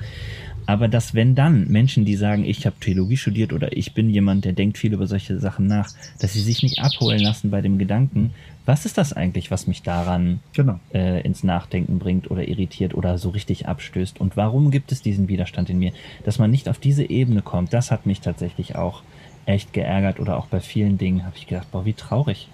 Aber dass wenn dann Menschen, die sagen, ich habe Theologie studiert oder ich bin jemand, der denkt viel über solche Sachen nach, dass sie sich nicht abholen lassen bei dem Gedanken, was ist das eigentlich, was mich daran genau. äh, ins Nachdenken bringt oder irritiert oder so richtig abstößt? Und warum gibt es diesen Widerstand in mir? Dass man nicht auf diese Ebene kommt, das hat mich tatsächlich auch echt geärgert oder auch bei vielen Dingen habe ich gedacht, boah, wie traurig.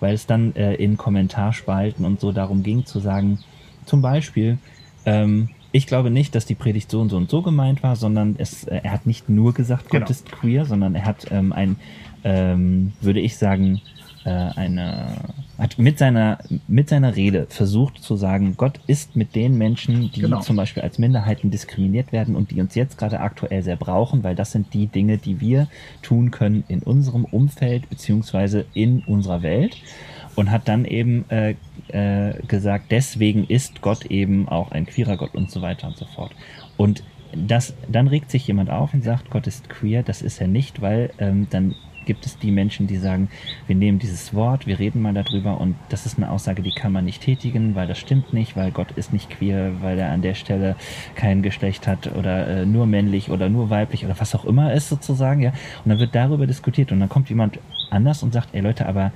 Weil es dann äh, in Kommentarspalten und so darum ging zu sagen, zum Beispiel, ähm, ich glaube nicht, dass die Predigt so und so und so gemeint war, sondern es, äh, er hat nicht nur gesagt, Gott genau. ist queer, sondern er hat ähm, ein, ähm, würde ich sagen, äh, eine, hat mit seiner, mit seiner Rede versucht zu sagen, Gott ist mit den Menschen, die genau. zum Beispiel als Minderheiten diskriminiert werden und die uns jetzt gerade aktuell sehr brauchen, weil das sind die Dinge, die wir tun können in unserem Umfeld beziehungsweise in unserer Welt und hat dann eben äh, äh, gesagt, deswegen ist Gott eben auch ein queerer Gott und so weiter und so fort. Und das, dann regt sich jemand auf und sagt, Gott ist queer, das ist er nicht, weil ähm, dann gibt es die Menschen, die sagen, wir nehmen dieses Wort, wir reden mal darüber und das ist eine Aussage, die kann man nicht tätigen, weil das stimmt nicht, weil Gott ist nicht queer, weil er an der Stelle kein Geschlecht hat oder äh, nur männlich oder nur weiblich oder was auch immer ist sozusagen, ja. Und dann wird darüber diskutiert und dann kommt jemand anders und sagt, ey Leute, aber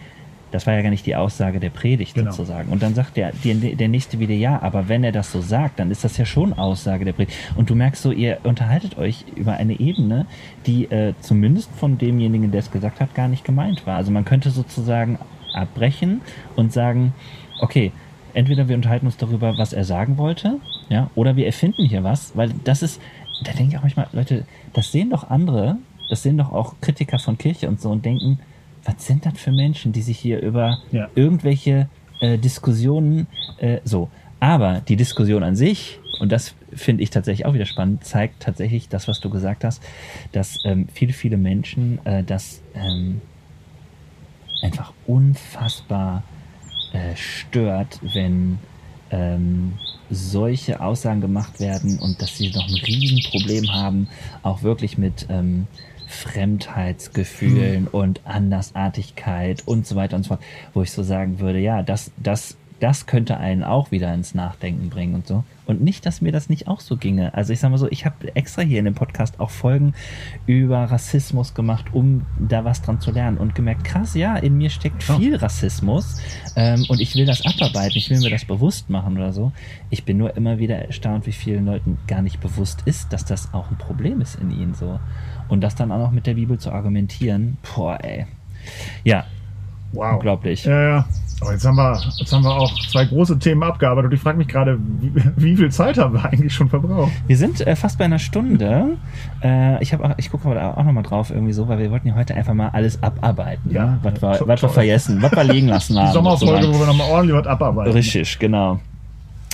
das war ja gar nicht die Aussage der Predigt genau. sozusagen. Und dann sagt der, der, der Nächste wieder, ja, aber wenn er das so sagt, dann ist das ja schon Aussage der Predigt. Und du merkst so, ihr unterhaltet euch über eine Ebene, die äh, zumindest von demjenigen, der es gesagt hat, gar nicht gemeint war. Also man könnte sozusagen abbrechen und sagen, okay, entweder wir unterhalten uns darüber, was er sagen wollte, ja, oder wir erfinden hier was, weil das ist, da denke ich auch manchmal, Leute, das sehen doch andere, das sehen doch auch Kritiker von Kirche und so und denken, was sind das für Menschen, die sich hier über ja. irgendwelche äh, Diskussionen äh, so. Aber die Diskussion an sich, und das finde ich tatsächlich auch wieder spannend, zeigt tatsächlich das, was du gesagt hast, dass ähm, viele, viele Menschen äh, das ähm, einfach unfassbar äh, stört, wenn ähm, solche Aussagen gemacht werden und dass sie noch ein Riesenproblem haben, auch wirklich mit ähm, Fremdheitsgefühlen mhm. und Andersartigkeit und so weiter und so fort, wo ich so sagen würde, ja, das, das, das könnte einen auch wieder ins Nachdenken bringen und so. Und nicht, dass mir das nicht auch so ginge. Also ich sag mal so, ich habe extra hier in dem Podcast auch Folgen über Rassismus gemacht, um da was dran zu lernen und gemerkt, krass, ja, in mir steckt viel Rassismus ähm, und ich will das abarbeiten, ich will mir das bewusst machen oder so. Ich bin nur immer wieder erstaunt, wie vielen Leuten gar nicht bewusst ist, dass das auch ein Problem ist in ihnen so. Und das dann auch noch mit der Bibel zu argumentieren, boah, ey. Ja, wow. unglaublich. Ja, ja. Aber jetzt haben, wir, jetzt haben wir auch zwei große Themen abgearbeitet und ich frage mich gerade, wie, wie, viel Zeit haben wir eigentlich schon verbraucht? Wir sind äh, fast bei einer Stunde. Äh, ich, ich gucke aber auch nochmal drauf irgendwie so, weil wir wollten ja heute einfach mal alles abarbeiten. Ja, ne? was, wir, was wir vergessen, was wir liegen lassen haben. Die Sommerfolge, wo wir nochmal ordentlich was abarbeiten. Richtig, genau.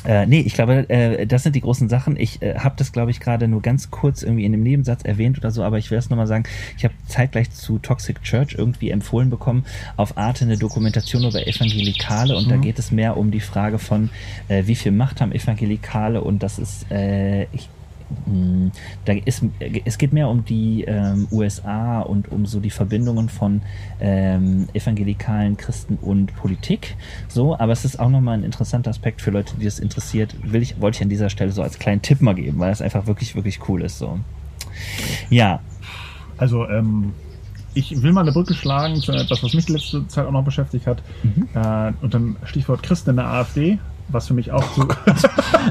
Äh, nee, ich glaube, äh, das sind die großen Sachen. Ich äh, habe das, glaube ich, gerade nur ganz kurz irgendwie in einem Nebensatz erwähnt oder so, aber ich will es nochmal sagen. Ich habe zeitgleich zu Toxic Church irgendwie empfohlen bekommen, auf Arte eine Dokumentation über Evangelikale und mhm. da geht es mehr um die Frage von, äh, wie viel Macht haben Evangelikale und das ist, äh, ich da ist, es geht mehr um die ähm, USA und um so die Verbindungen von ähm, evangelikalen Christen und Politik. So, aber es ist auch nochmal ein interessanter Aspekt für Leute, die das interessiert. Will ich, wollte ich an dieser Stelle so als kleinen Tipp mal geben, weil es einfach wirklich, wirklich cool ist. So. Ja. Also, ähm, ich will mal eine Brücke schlagen zu etwas, was mich letzte Zeit auch noch beschäftigt hat. Mhm. Äh, unter dem Stichwort Christen in der AfD, was für mich auch.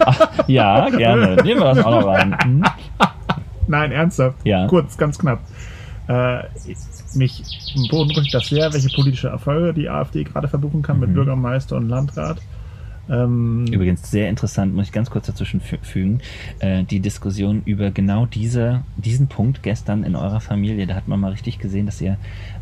Ach, ja, gerne. Nehmen wir das auch noch rein. Mhm. Nein, ernsthaft. Ja. Kurz, ganz knapp. Äh, mich beunruhigt das sehr, welche politische Erfolge die AfD gerade verbuchen kann mhm. mit Bürgermeister und Landrat. Ähm, Übrigens sehr interessant, muss ich ganz kurz dazwischen fügen, äh, die Diskussion über genau diese, diesen Punkt gestern in eurer Familie. Da hat man mal richtig gesehen, dass ihr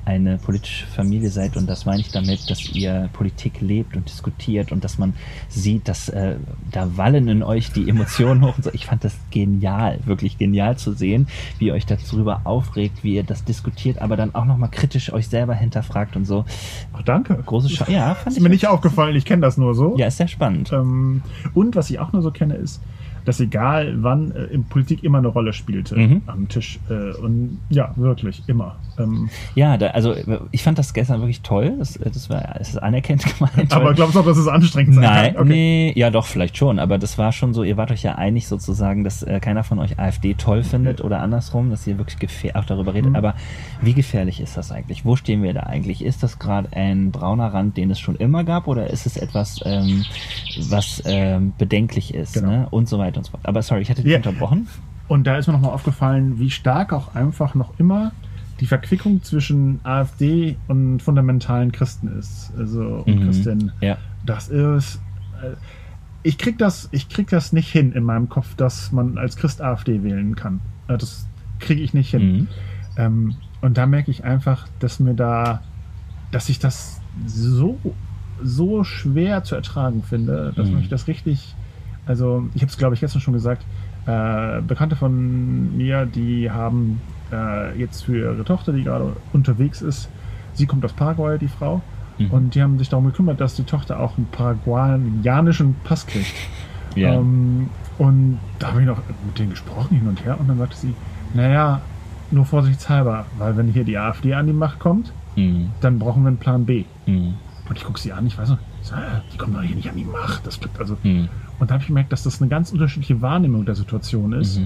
eine politische Familie seid und das meine ich damit, dass ihr Politik lebt und diskutiert und dass man sieht, dass äh, da wallen in euch die Emotionen hoch und so. Ich fand das genial, wirklich genial zu sehen, wie ihr euch darüber aufregt, wie ihr das diskutiert, aber dann auch nochmal kritisch euch selber hinterfragt und so. Ach, danke. Große Sch Ja, fand ist ich mir nicht aufgefallen, ich kenne das nur so. Ja, ist sehr spannend. Ähm, und was ich auch nur so kenne, ist, dass egal wann äh, in Politik immer eine Rolle spielte mhm. am Tisch. Äh, und ja, wirklich, immer. Ähm, ja, da, also ich fand das gestern wirklich toll. Das, das war das ist anerkennt gemeint. Aber glaubst du auch, dass es anstrengend sein Nein, kann? Okay. nee, ja doch, vielleicht schon. Aber das war schon so, ihr wart euch ja einig sozusagen, dass äh, keiner von euch AfD toll findet okay. oder andersrum, dass ihr wirklich auch darüber redet. Mhm. Aber wie gefährlich ist das eigentlich? Wo stehen wir da eigentlich? Ist das gerade ein brauner Rand, den es schon immer gab, oder ist es etwas, ähm, was ähm, bedenklich ist? Genau. Ne? Und so weiter und so fort. Aber sorry, ich hatte dich ja. unterbrochen. Und da ist mir nochmal aufgefallen, wie stark auch einfach noch immer die Verquickung zwischen AfD und fundamentalen Christen ist. Also und mhm. Christinnen. Ja. Das ist. Äh, ich krieg das, ich krieg das nicht hin in meinem Kopf, dass man als Christ AfD wählen kann. Äh, das kriege ich nicht hin. Mhm. Ähm, und da merke ich einfach, dass mir da, dass ich das so, so schwer zu ertragen finde, dass mhm. mich das richtig also ich habe es, glaube ich, gestern schon gesagt, äh, Bekannte von mir, die haben äh, jetzt für ihre Tochter, die gerade unterwegs ist, sie kommt aus Paraguay, die Frau, mhm. und die haben sich darum gekümmert, dass die Tochter auch einen paraguayanischen Pass kriegt. Yeah. Ähm, und da habe ich noch mit denen gesprochen hin und her und dann sagte sie, naja, nur vorsichtshalber, weil wenn hier die AfD an die Macht kommt, mhm. dann brauchen wir einen Plan B. Mhm. Und ich gucke sie an, ich weiß noch, die kommen doch hier nicht an die Macht. Das also. Mhm. Und da habe ich gemerkt, dass das eine ganz unterschiedliche Wahrnehmung der Situation ist.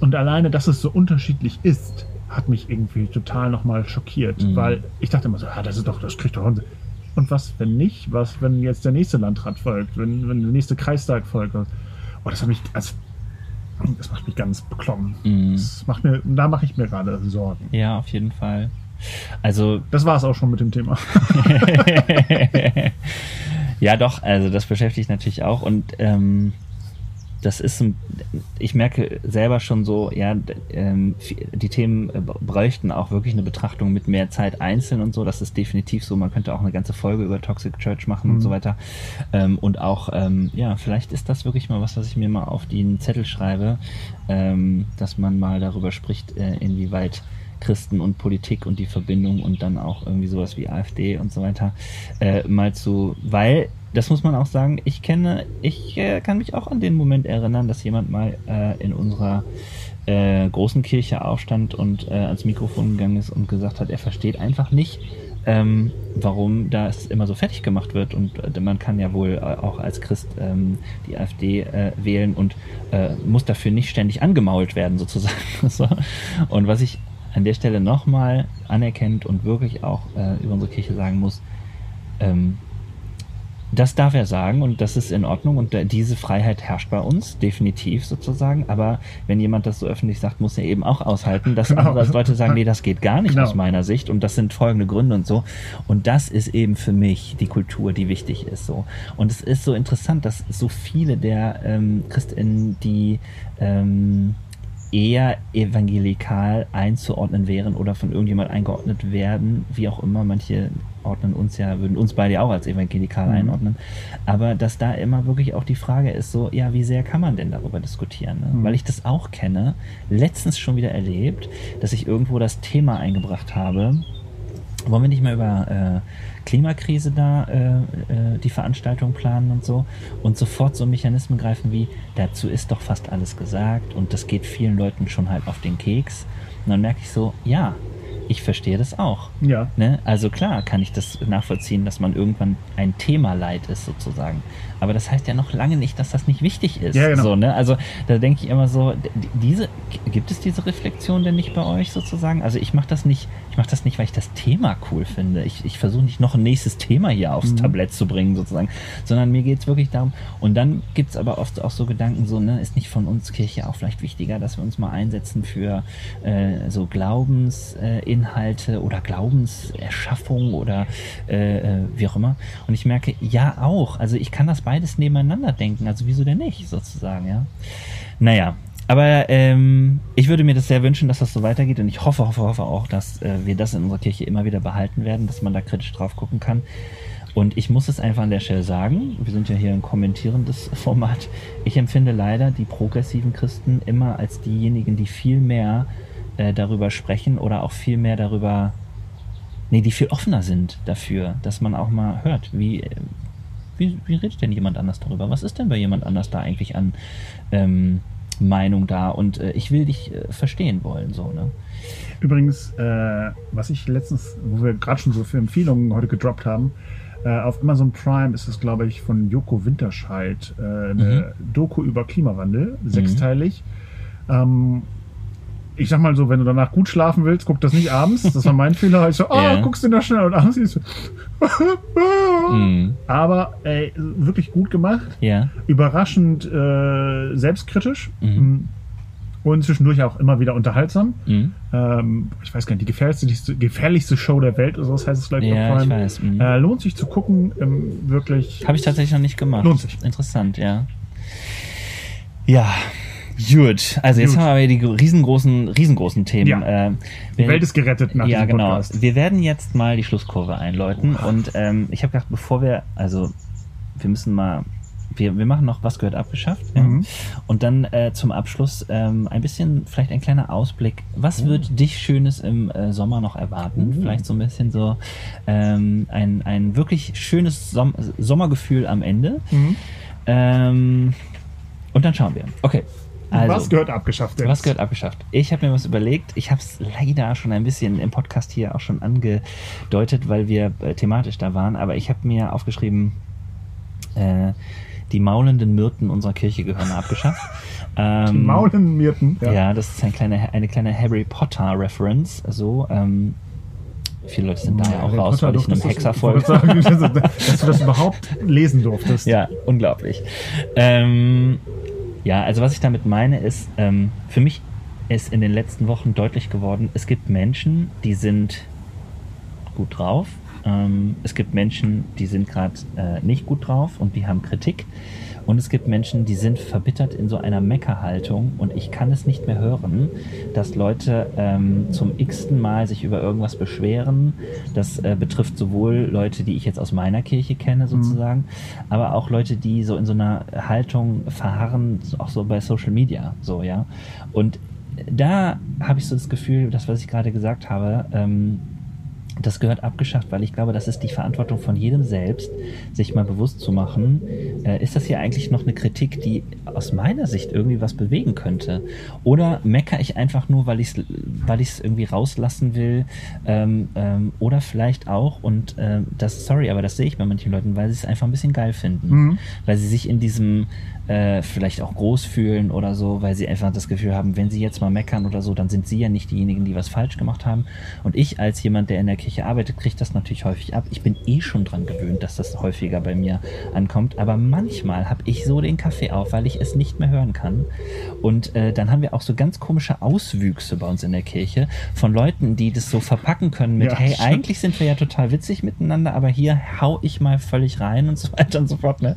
Und alleine, dass es so unterschiedlich ist, hat mich irgendwie total nochmal schockiert. Mhm. Weil ich dachte immer so, ah, das ist doch, das kriegt doch. Und was, wenn nicht? Was, wenn jetzt der nächste Landrat folgt? Wenn, wenn der nächste Kreistag folgt? Oh, das hat mich, also, das macht mich ganz beklommen. Mhm. Das macht mir, da mache ich mir gerade Sorgen. Ja, auf jeden Fall. Also. Das war es auch schon mit dem Thema. ja, doch, also das beschäftigt natürlich auch und ähm, das ist, ein, ich merke selber schon so, ja, ähm, die Themen bräuchten auch wirklich eine Betrachtung mit mehr Zeit einzeln und so. Das ist definitiv so. Man könnte auch eine ganze Folge über Toxic Church machen mhm. und so weiter. Ähm, und auch, ähm, ja, vielleicht ist das wirklich mal was, was ich mir mal auf den Zettel schreibe, ähm, dass man mal darüber spricht, äh, inwieweit Christen und Politik und die Verbindung und dann auch irgendwie sowas wie AfD und so weiter äh, mal zu, weil das muss man auch sagen, ich kenne, ich äh, kann mich auch an den Moment erinnern, dass jemand mal äh, in unserer äh, großen Kirche aufstand und äh, ans Mikrofon gegangen ist und gesagt hat, er versteht einfach nicht, ähm, warum da es immer so fertig gemacht wird. Und äh, man kann ja wohl äh, auch als Christ ähm, die AfD äh, wählen und äh, muss dafür nicht ständig angemault werden, sozusagen. so. Und was ich an der Stelle nochmal anerkennt und wirklich auch äh, über unsere Kirche sagen muss, ähm, das darf er sagen und das ist in Ordnung und diese Freiheit herrscht bei uns, definitiv sozusagen. Aber wenn jemand das so öffentlich sagt, muss er eben auch aushalten, dass genau. andere Leute sagen, nee, das geht gar nicht genau. aus meiner Sicht und das sind folgende Gründe und so. Und das ist eben für mich die Kultur, die wichtig ist so. Und es ist so interessant, dass so viele der ähm, Christinnen, die ähm, eher evangelikal einzuordnen wären oder von irgendjemand eingeordnet werden, wie auch immer. Manche ordnen uns ja, würden uns beide auch als evangelikal mhm. einordnen. Aber dass da immer wirklich auch die Frage ist, so, ja, wie sehr kann man denn darüber diskutieren? Ne? Mhm. Weil ich das auch kenne, letztens schon wieder erlebt, dass ich irgendwo das Thema eingebracht habe, wollen wir nicht mal über äh, Klimakrise da äh, äh, die Veranstaltung planen und so und sofort so Mechanismen greifen wie, dazu ist doch fast alles gesagt und das geht vielen Leuten schon halt auf den Keks. Und dann merke ich so, ja, ich verstehe das auch. Ja. Ne? Also klar kann ich das nachvollziehen, dass man irgendwann ein Thema leid ist sozusagen. Aber das heißt ja noch lange nicht, dass das nicht wichtig ist. Ja, genau. so, ne? Also da denke ich immer so, diese, gibt es diese Reflexion denn nicht bei euch sozusagen? Also ich mache das nicht, ich mache das nicht, weil ich das Thema cool finde. Ich, ich versuche nicht noch ein nächstes Thema hier aufs mhm. Tablett zu bringen sozusagen, sondern mir geht es wirklich darum. Und dann gibt es aber oft auch so Gedanken, so, ne, ist nicht von uns Kirche auch vielleicht wichtiger, dass wir uns mal einsetzen für äh, so Glaubensinhalte äh, oder Glaubenserschaffung oder äh, äh, wie auch immer. Und ich merke, ja auch. Also ich kann das beides nebeneinander denken. Also wieso denn nicht, sozusagen, ja? Naja, aber ähm, ich würde mir das sehr wünschen, dass das so weitergeht und ich hoffe, hoffe, hoffe auch, dass äh, wir das in unserer Kirche immer wieder behalten werden, dass man da kritisch drauf gucken kann. Und ich muss es einfach an der Stelle sagen, wir sind ja hier ein kommentierendes Format. Ich empfinde leider die progressiven Christen immer als diejenigen, die viel mehr äh, darüber sprechen oder auch viel mehr darüber, nee, die viel offener sind dafür, dass man auch mal hört, wie, wie, wie redet denn jemand anders darüber? Was ist denn bei jemand anders da eigentlich an ähm, Meinung da? Und äh, ich will dich äh, verstehen wollen, so, ne? Übrigens, äh, was ich letztens, wo wir gerade schon so für Empfehlungen heute gedroppt haben, äh, auf Amazon Prime ist es, glaube ich, von Joko Winterscheid äh, eine mhm. Doku über Klimawandel, sechsteilig. Mhm. Ähm, ich sag mal so, wenn du danach gut schlafen willst, guck das nicht abends. Das war mein Fehler. Ich so, oh, yeah. guckst du da schnell und abends siehst du. mm. Aber ey, wirklich gut gemacht. Yeah. Überraschend äh, selbstkritisch. Mhm. Und zwischendurch auch immer wieder unterhaltsam. Mhm. Ähm, ich weiß gar nicht, die gefährlichste, gefährlichste Show der Welt, oder so heißt es gleich. Ja, ich weiß. Mhm. Äh, lohnt sich zu gucken, ähm, wirklich. Habe ich tatsächlich noch nicht gemacht. Lohnt sich. Interessant, ja. Ja, Gut, also jetzt Gut. haben wir die riesengroßen, riesengroßen Themen. Ja. Äh, die Welt ist gerettet nach Ja, genau. Podcast. Wir werden jetzt mal die Schlusskurve einläuten oh. und ähm, ich habe gedacht, bevor wir, also wir müssen mal, wir, wir machen noch, was gehört abgeschafft ja? mhm. und dann äh, zum Abschluss ähm, ein bisschen, vielleicht ein kleiner Ausblick. Was mhm. wird dich Schönes im äh, Sommer noch erwarten? Mhm. Vielleicht so ein bisschen so ähm, ein, ein wirklich schönes Som Sommergefühl am Ende. Mhm. Ähm, und dann schauen wir. Okay. Also, was gehört abgeschafft? Jetzt? Was gehört abgeschafft? Ich habe mir was überlegt. Ich habe es leider schon ein bisschen im Podcast hier auch schon angedeutet, weil wir äh, thematisch da waren. Aber ich habe mir aufgeschrieben, äh, die maulenden Myrten unserer Kirche gehören abgeschafft. Ähm, die maulenden Myrten? Ja. ja, das ist ein kleine, eine kleine Harry Potter-Reference. So, ähm, Viele Leute sind da ja auch Harry raus, Potter, weil ich einem Hexer folge. dass du das überhaupt lesen durftest. Ja, unglaublich. Ähm, ja, also was ich damit meine ist, ähm, für mich ist in den letzten Wochen deutlich geworden, es gibt Menschen, die sind gut drauf. Ähm, es gibt Menschen, die sind gerade äh, nicht gut drauf und die haben Kritik. Und es gibt Menschen, die sind verbittert in so einer Meckerhaltung und ich kann es nicht mehr hören, dass Leute ähm, zum x-ten Mal sich über irgendwas beschweren. Das äh, betrifft sowohl Leute, die ich jetzt aus meiner Kirche kenne mhm. sozusagen, mhm. aber auch Leute, die so in so einer Haltung verharren, auch so bei Social Media, so, ja. Und da habe ich so das Gefühl, das, was ich gerade gesagt habe, ähm, das gehört abgeschafft, weil ich glaube, das ist die Verantwortung von jedem selbst, sich mal bewusst zu machen, äh, ist das hier eigentlich noch eine Kritik, die aus meiner Sicht irgendwie was bewegen könnte? Oder meckere ich einfach nur, weil ich es weil ich's irgendwie rauslassen will? Ähm, ähm, oder vielleicht auch, und ähm, das, sorry, aber das sehe ich bei manchen Leuten, weil sie es einfach ein bisschen geil finden. Mhm. Weil sie sich in diesem äh, vielleicht auch groß fühlen oder so, weil sie einfach das Gefühl haben, wenn sie jetzt mal meckern oder so, dann sind sie ja nicht diejenigen, die was falsch gemacht haben. Und ich als jemand, der in der Kirche arbeitet, kriege das natürlich häufig ab. Ich bin eh schon dran gewöhnt, dass das häufiger bei mir ankommt. Aber manchmal habe ich so den Kaffee auf, weil ich es nicht mehr hören kann. Und äh, dann haben wir auch so ganz komische Auswüchse bei uns in der Kirche von Leuten, die das so verpacken können mit, ja, hey, eigentlich sind wir ja total witzig miteinander, aber hier hau ich mal völlig rein und so weiter und so fort. Ne?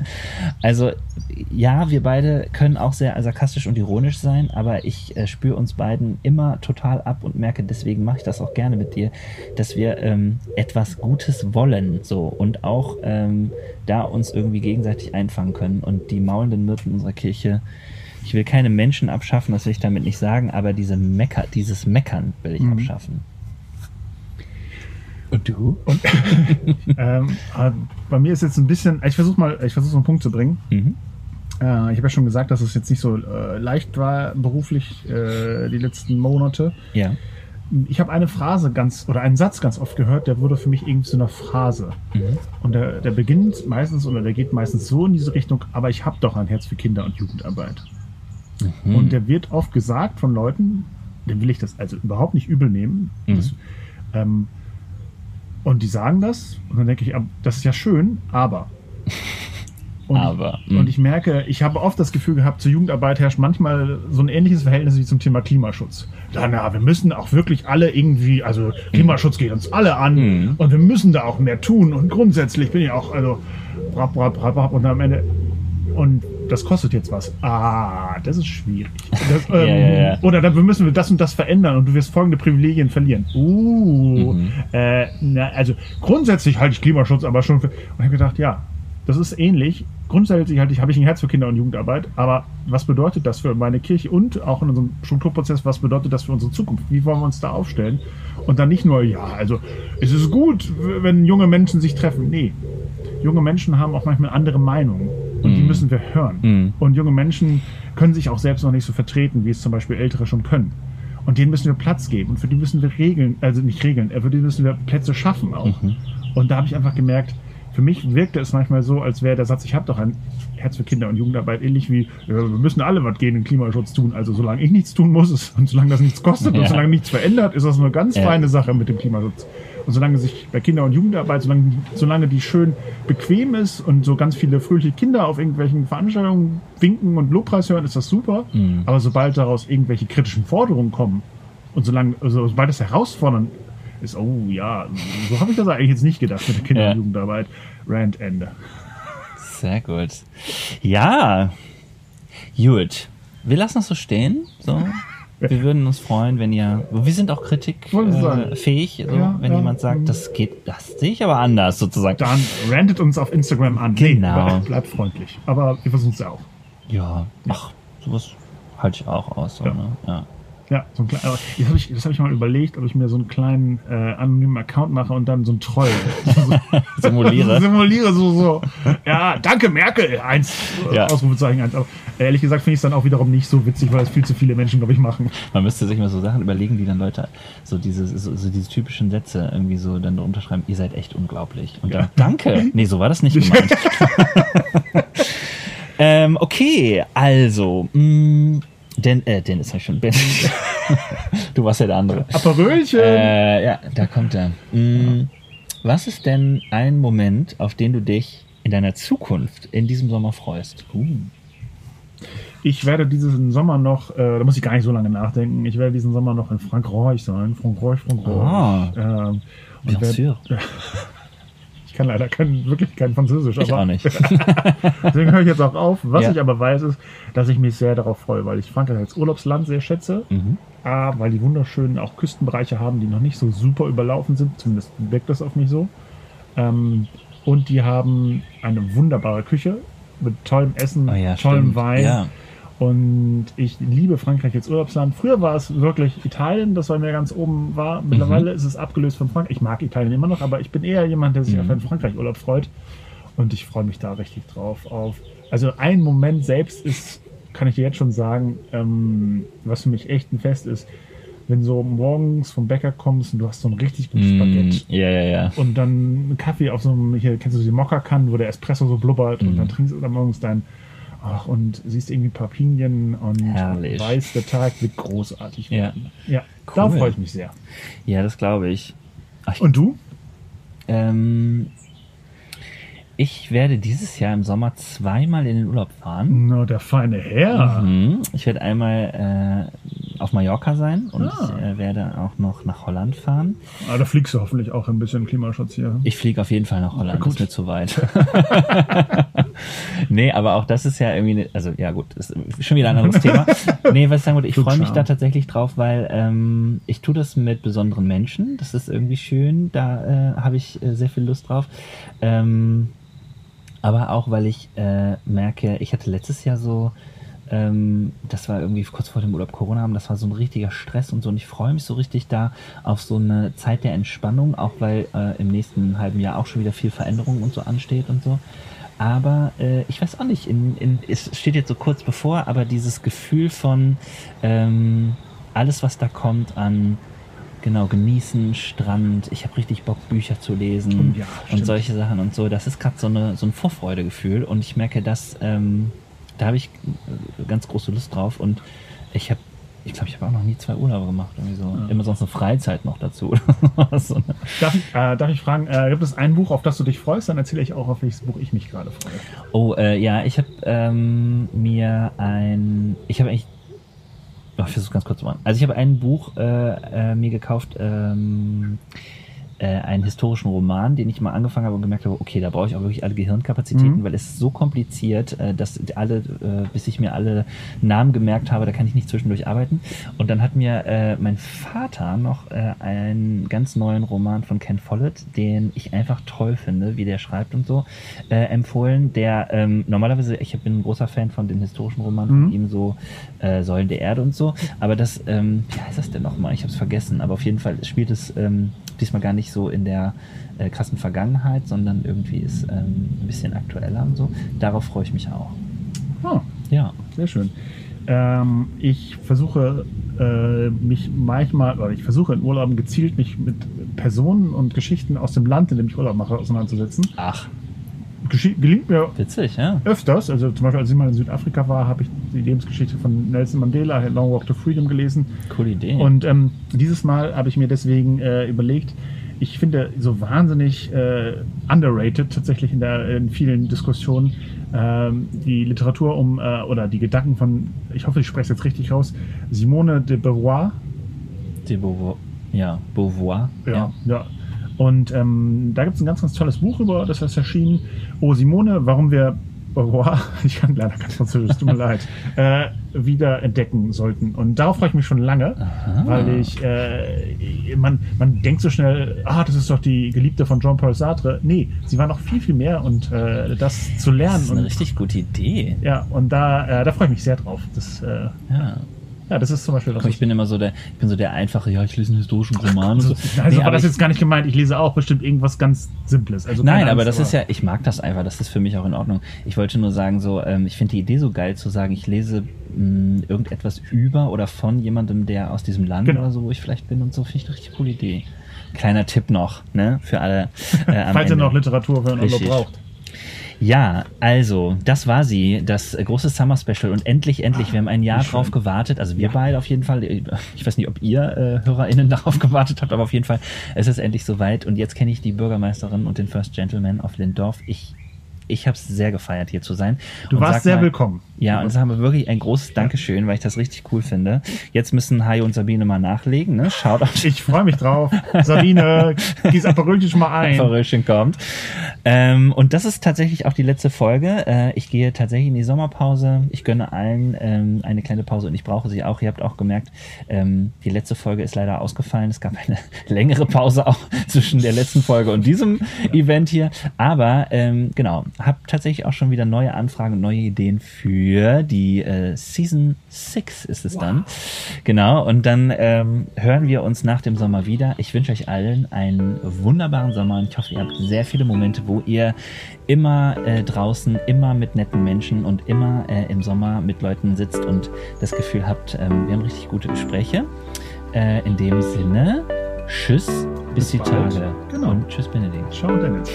Also ja, wir beide können auch sehr sarkastisch und ironisch sein, aber ich äh, spüre uns beiden immer total ab und merke, deswegen mache ich das auch gerne mit dir, dass wir ähm, etwas Gutes wollen, so und auch ähm, da uns irgendwie gegenseitig einfangen können. Und die maulenden Myrten unserer Kirche, ich will keine Menschen abschaffen, das will ich damit nicht sagen, aber diese Mecker, dieses Meckern will ich mhm. abschaffen. Und du? Und, ähm, äh, bei mir ist jetzt ein bisschen, ich versuche mal, ich versuche einen Punkt zu bringen. Mhm. Äh, ich habe ja schon gesagt, dass es jetzt nicht so äh, leicht war beruflich äh, die letzten Monate. Ja. ich habe eine Phrase ganz oder einen Satz ganz oft gehört, der wurde für mich irgendwie zu einer Phrase. Mhm. Und der, der beginnt meistens oder der geht meistens so in diese Richtung, aber ich habe doch ein Herz für Kinder- und Jugendarbeit. Mhm. Und der wird oft gesagt von Leuten, dem will ich das also überhaupt nicht übel nehmen. Mhm. Das, ähm, und die sagen das und dann denke ich, das ist ja schön, aber. Und, aber, ich, und ich merke, ich habe oft das Gefühl gehabt, zur Jugendarbeit herrscht manchmal so ein ähnliches Verhältnis wie zum Thema Klimaschutz. Ja, na, wir müssen auch wirklich alle irgendwie, also Klimaschutz geht uns alle an mhm. und wir müssen da auch mehr tun und grundsätzlich bin ich auch, also, brab, brab, brab, brab, und am Ende, und das kostet jetzt was. Ah, das ist schwierig. Das, ähm, ja, ja, ja. Oder dann müssen wir das und das verändern und du wirst folgende Privilegien verlieren. Uh, mhm. äh, na, also grundsätzlich halte ich Klimaschutz aber schon für. Und ich habe gedacht, ja, das ist ähnlich. Grundsätzlich halt, habe ich ein Herz für Kinder- und Jugendarbeit, aber was bedeutet das für meine Kirche und auch in unserem Strukturprozess, was bedeutet das für unsere Zukunft? Wie wollen wir uns da aufstellen? Und dann nicht nur, ja, also es ist gut, wenn junge Menschen sich treffen. Nee, junge Menschen haben auch manchmal andere Meinungen und mm. die mhm. müssen wir hören. Mm. Und junge Menschen können sich auch selbst noch nicht so vertreten, wie es zum Beispiel Ältere schon können. Und denen müssen wir Platz geben und für die müssen wir Regeln, also nicht Regeln, äh, für die müssen wir Plätze schaffen auch. Mhm. Und da habe ich einfach gemerkt, für mich wirkte es manchmal so, als wäre der Satz, ich habe doch ein Herz für Kinder- und Jugendarbeit, ähnlich wie, ja, wir müssen alle was gegen den Klimaschutz tun. Also solange ich nichts tun muss und solange das nichts kostet ja. und solange nichts verändert, ist das eine ganz ja. feine Sache mit dem Klimaschutz. Und solange sich bei Kinder- und Jugendarbeit, solange, solange die schön bequem ist und so ganz viele fröhliche Kinder auf irgendwelchen Veranstaltungen winken und Lobpreis hören, ist das super. Mhm. Aber sobald daraus irgendwelche kritischen Forderungen kommen und solange, also sobald es herausfordernd ist, oh ja, so habe ich das eigentlich jetzt nicht gedacht mit der Kinder- und Jugendarbeit. Rand Ende. Sehr gut. Ja, gut. Wir lassen das so stehen. So. Wir würden uns freuen, wenn ihr. Wir sind auch kritikfähig, äh, so, ja, wenn ja. jemand sagt, das geht, das sehe ich aber anders sozusagen. Dann rantet uns auf Instagram an. Genau. Nee, bleibt freundlich. Aber wir versuchen es ja auch. Ja, ach, sowas halte ich auch aus. So, ja. Ne? ja. Ja, so ein klein, aber das habe ich, das hab ich mal überlegt, ob ich mir so einen kleinen äh, anonymen Account mache und dann so einen Troll simuliere. simuliere so, so. Ja, danke Merkel, eins, ja. Ausrufezeichen eins. Aber ehrlich gesagt finde ich es dann auch wiederum nicht so witzig, weil es viel zu viele Menschen, glaube ich, machen. Man müsste sich mal so Sachen überlegen, die dann Leute so diese, so, so diese typischen Sätze irgendwie so dann unterschreiben, ihr seid echt unglaublich. Und dann, danke. Nee, so war das nicht gemeint. ähm, okay, also, mh, mm, Den, äh, Dennis habe ich schon. Ben. du warst ja der andere. Aperölchen! Äh, ja, da kommt er. Mhm. Was ist denn ein Moment, auf den du dich in deiner Zukunft in diesem Sommer freust? Uh. Ich werde diesen Sommer noch, äh, da muss ich gar nicht so lange nachdenken, ich werde diesen Sommer noch in Frankreich sein. Frankreich, Frankreich. Ah. Ähm, und werd, Ich kann leider kein, wirklich kein Französisch. Ich aber, auch nicht. deswegen höre ich jetzt auch auf. Was ja. ich aber weiß, ist, dass ich mich sehr darauf freue, weil ich Frankreich als Urlaubsland sehr schätze. Mhm. A, weil die wunderschönen auch Küstenbereiche haben, die noch nicht so super überlaufen sind. Zumindest wirkt das auf mich so. Ähm, und die haben eine wunderbare Küche mit tollem Essen, oh ja, tollem stimmt. Wein. Ja. Und ich liebe Frankreich als Urlaubsland. Früher war es wirklich Italien, das bei mir ganz oben war. Mittlerweile mhm. ist es abgelöst von Frankreich. Ich mag Italien immer noch, aber ich bin eher jemand, der sich mhm. auf einen Frankreich-Urlaub freut. Und ich freue mich da richtig drauf. Auf. Also ein Moment selbst ist, kann ich dir jetzt schon sagen, ähm, was für mich echt ein Fest ist, wenn so morgens vom Bäcker kommst und du hast so ein richtig gutes mm, Baguette. Ja, ja, ja. Und dann einen Kaffee auf so einem, hier kennst du die Mokka-Kannen, wo der Espresso so blubbert mm. und dann trinkst du dann morgens dein Ach, und siehst irgendwie ein paar Pinien und Herrlich. weißt, der Tag wird großartig werden. Ja, ja cool. da freue ich mich sehr. Ja, das glaube ich. Ach, und du? Ähm, ich werde dieses Jahr im Sommer zweimal in den Urlaub fahren. Na, der feine Herr. Mhm. Ich werde einmal äh, auf Mallorca sein und ah. ich äh, werde auch noch nach Holland fahren. Ah, da fliegst du hoffentlich auch ein bisschen Klimaschutz hier. Ich fliege auf jeden Fall nach Holland, das ist mir zu weit. nee, aber auch das ist ja irgendwie, ne, also ja gut, ist schon wieder ein anderes Thema. Nee, was ich sagen wollte, ich freue mich da tatsächlich drauf, weil ähm, ich tue das mit besonderen Menschen. Das ist irgendwie schön, da äh, habe ich äh, sehr viel Lust drauf. Ähm, aber auch, weil ich äh, merke, ich hatte letztes Jahr so, ähm, das war irgendwie kurz vor dem Urlaub Corona haben, das war so ein richtiger Stress und so. Und ich freue mich so richtig da auf so eine Zeit der Entspannung, auch weil äh, im nächsten halben Jahr auch schon wieder viel Veränderung und so ansteht und so. Aber äh, ich weiß auch nicht, in, in, es steht jetzt so kurz bevor, aber dieses Gefühl von ähm, alles, was da kommt an Genau, genießen, Strand. Ich habe richtig Bock, Bücher zu lesen und, ja, und solche Sachen und so. Das ist gerade so, eine, so ein Vorfreudegefühl und ich merke, dass ähm, da habe ich äh, ganz große Lust drauf und ich habe ich glaube, ich habe auch noch nie zwei Urlaube gemacht. Irgendwie so. Ja. Immer sonst eine Freizeit noch dazu. so, ne? darf, ich, äh, darf, ich, fragen, äh, gibt es ein Buch, auf das du dich freust? Dann erzähle ich auch, auf welches Buch ich mich gerade freue. Oh, äh, ja, ich habe ähm, mir ein. Ich habe eigentlich. Oh, ich versuche ganz kurz zu machen. Also, ich habe ein Buch äh, äh, mir gekauft. Ähm, äh, einen historischen Roman, den ich mal angefangen habe und gemerkt habe, okay, da brauche ich auch wirklich alle Gehirnkapazitäten, mhm. weil es ist so kompliziert, äh, dass alle, äh, bis ich mir alle Namen gemerkt habe, da kann ich nicht zwischendurch arbeiten. Und dann hat mir äh, mein Vater noch äh, einen ganz neuen Roman von Ken Follett, den ich einfach toll finde, wie der schreibt und so, äh, empfohlen. Der ähm, normalerweise, ich bin ein großer Fan von den historischen Romanen mhm. von ihm, so äh, Säulen der Erde und so. Aber das, ähm, wie heißt das denn nochmal? Ich habe es vergessen. Aber auf jeden Fall spielt es ähm, diesmal gar nicht so in der äh, krassen Vergangenheit, sondern irgendwie ist ähm, ein bisschen aktueller und so. Darauf freue ich mich auch. Oh, ja. Sehr schön. Ähm, ich versuche äh, mich manchmal, oder ich versuche in Urlauben gezielt mich mit Personen und Geschichten aus dem Land, in dem ich Urlaub mache, auseinanderzusetzen. Ach. gelingt mir Witzig, ja. öfters. Also zum Beispiel, als ich mal in Südafrika war, habe ich die Lebensgeschichte von Nelson Mandela, Long Walk to Freedom gelesen. Coole Idee. Und ähm, dieses Mal habe ich mir deswegen äh, überlegt, ich finde so wahnsinnig äh, underrated tatsächlich in, der, in vielen Diskussionen ähm, die Literatur um äh, oder die Gedanken von, ich hoffe, ich spreche es jetzt richtig raus, Simone de Beauvoir. De Beauvoir, ja, Beauvoir. Ja, ja. ja. Und ähm, da gibt es ein ganz, ganz tolles Buch über, das ist erschienen. Oh Simone, warum wir Beauvoir, ich kann leider kein Französisch, tut mir leid, äh, wieder entdecken sollten. Und darauf freue ich mich schon lange, Aha. weil ich, äh, man, man denkt so schnell, ah, das ist doch die Geliebte von Jean-Paul Sartre. Nee, sie war noch viel, viel mehr und äh, das zu lernen. Das ist eine und, richtig gute Idee. Ja, und da, äh, da freue ich mich sehr drauf. Das, äh, ja. Ja, das ist zum Beispiel was. Ich bin immer so der, ich bin so der einfache, ja, ich lese einen historischen Roman. so. Also nee, war das jetzt gar nicht gemeint. Ich lese auch bestimmt irgendwas ganz Simples. Also Nein, aber das aber ist ja, ich mag das einfach. Das ist für mich auch in Ordnung. Ich wollte nur sagen, so, ähm, ich finde die Idee so geil zu sagen, ich lese mh, mm, irgendetwas über oder von jemandem, der aus diesem Land genau. oder so, wo ich vielleicht bin und so, finde ich eine richtig coole Idee. Kleiner Tipp noch, ne, für alle. Äh, Falls ihr noch Literatur einen Urlaub braucht. Ja, also, das war sie, das große Summer Special. Und endlich, endlich, wir haben ein Jahr drauf gewartet. Also wir ja. beide auf jeden Fall. Ich weiß nicht, ob ihr äh, HörerInnen darauf gewartet habt, aber auf jeden Fall, es ist endlich soweit. Und jetzt kenne ich die Bürgermeisterin und den First Gentleman auf Lindorf. Ich ich habe es sehr gefeiert, hier zu sein. Du und warst sehr mal, willkommen. Ja, und sag mal wirklich ein großes Dankeschön, weil ich das richtig cool finde. Jetzt müssen Hai und Sabine mal nachlegen. Ne? Schaut auf. Ich freue mich drauf. Sabine, gieß Aperölchen schon mal ein. Aperölchen kommt. Ähm, und das ist tatsächlich auch die letzte Folge. Äh, ich gehe tatsächlich in die Sommerpause. Ich gönne allen ähm, eine kleine Pause und ich brauche sie auch. Ihr habt auch gemerkt, ähm, die letzte Folge ist leider ausgefallen. Es gab eine längere Pause auch zwischen der letzten Folge und diesem Event hier. Aber ähm, genau, habe tatsächlich auch schon wieder neue Anfragen und neue Ideen für die äh, Season 6 ist es wow. dann. Genau, und dann ähm, hören wir uns nach dem Sommer wieder. Ich wünsche euch allen einen wunderbaren Sommer und ich hoffe, ihr habt sehr viele Momente, wo ihr immer äh, draußen, immer mit netten Menschen und immer äh, im Sommer mit Leuten sitzt und das Gefühl habt, ähm, wir haben richtig gute Gespräche. Äh, in dem Sinne, tschüss, bis, bis die bald. Tage. Genau. Und tschüss, Benedikt. Ciao, Dennis.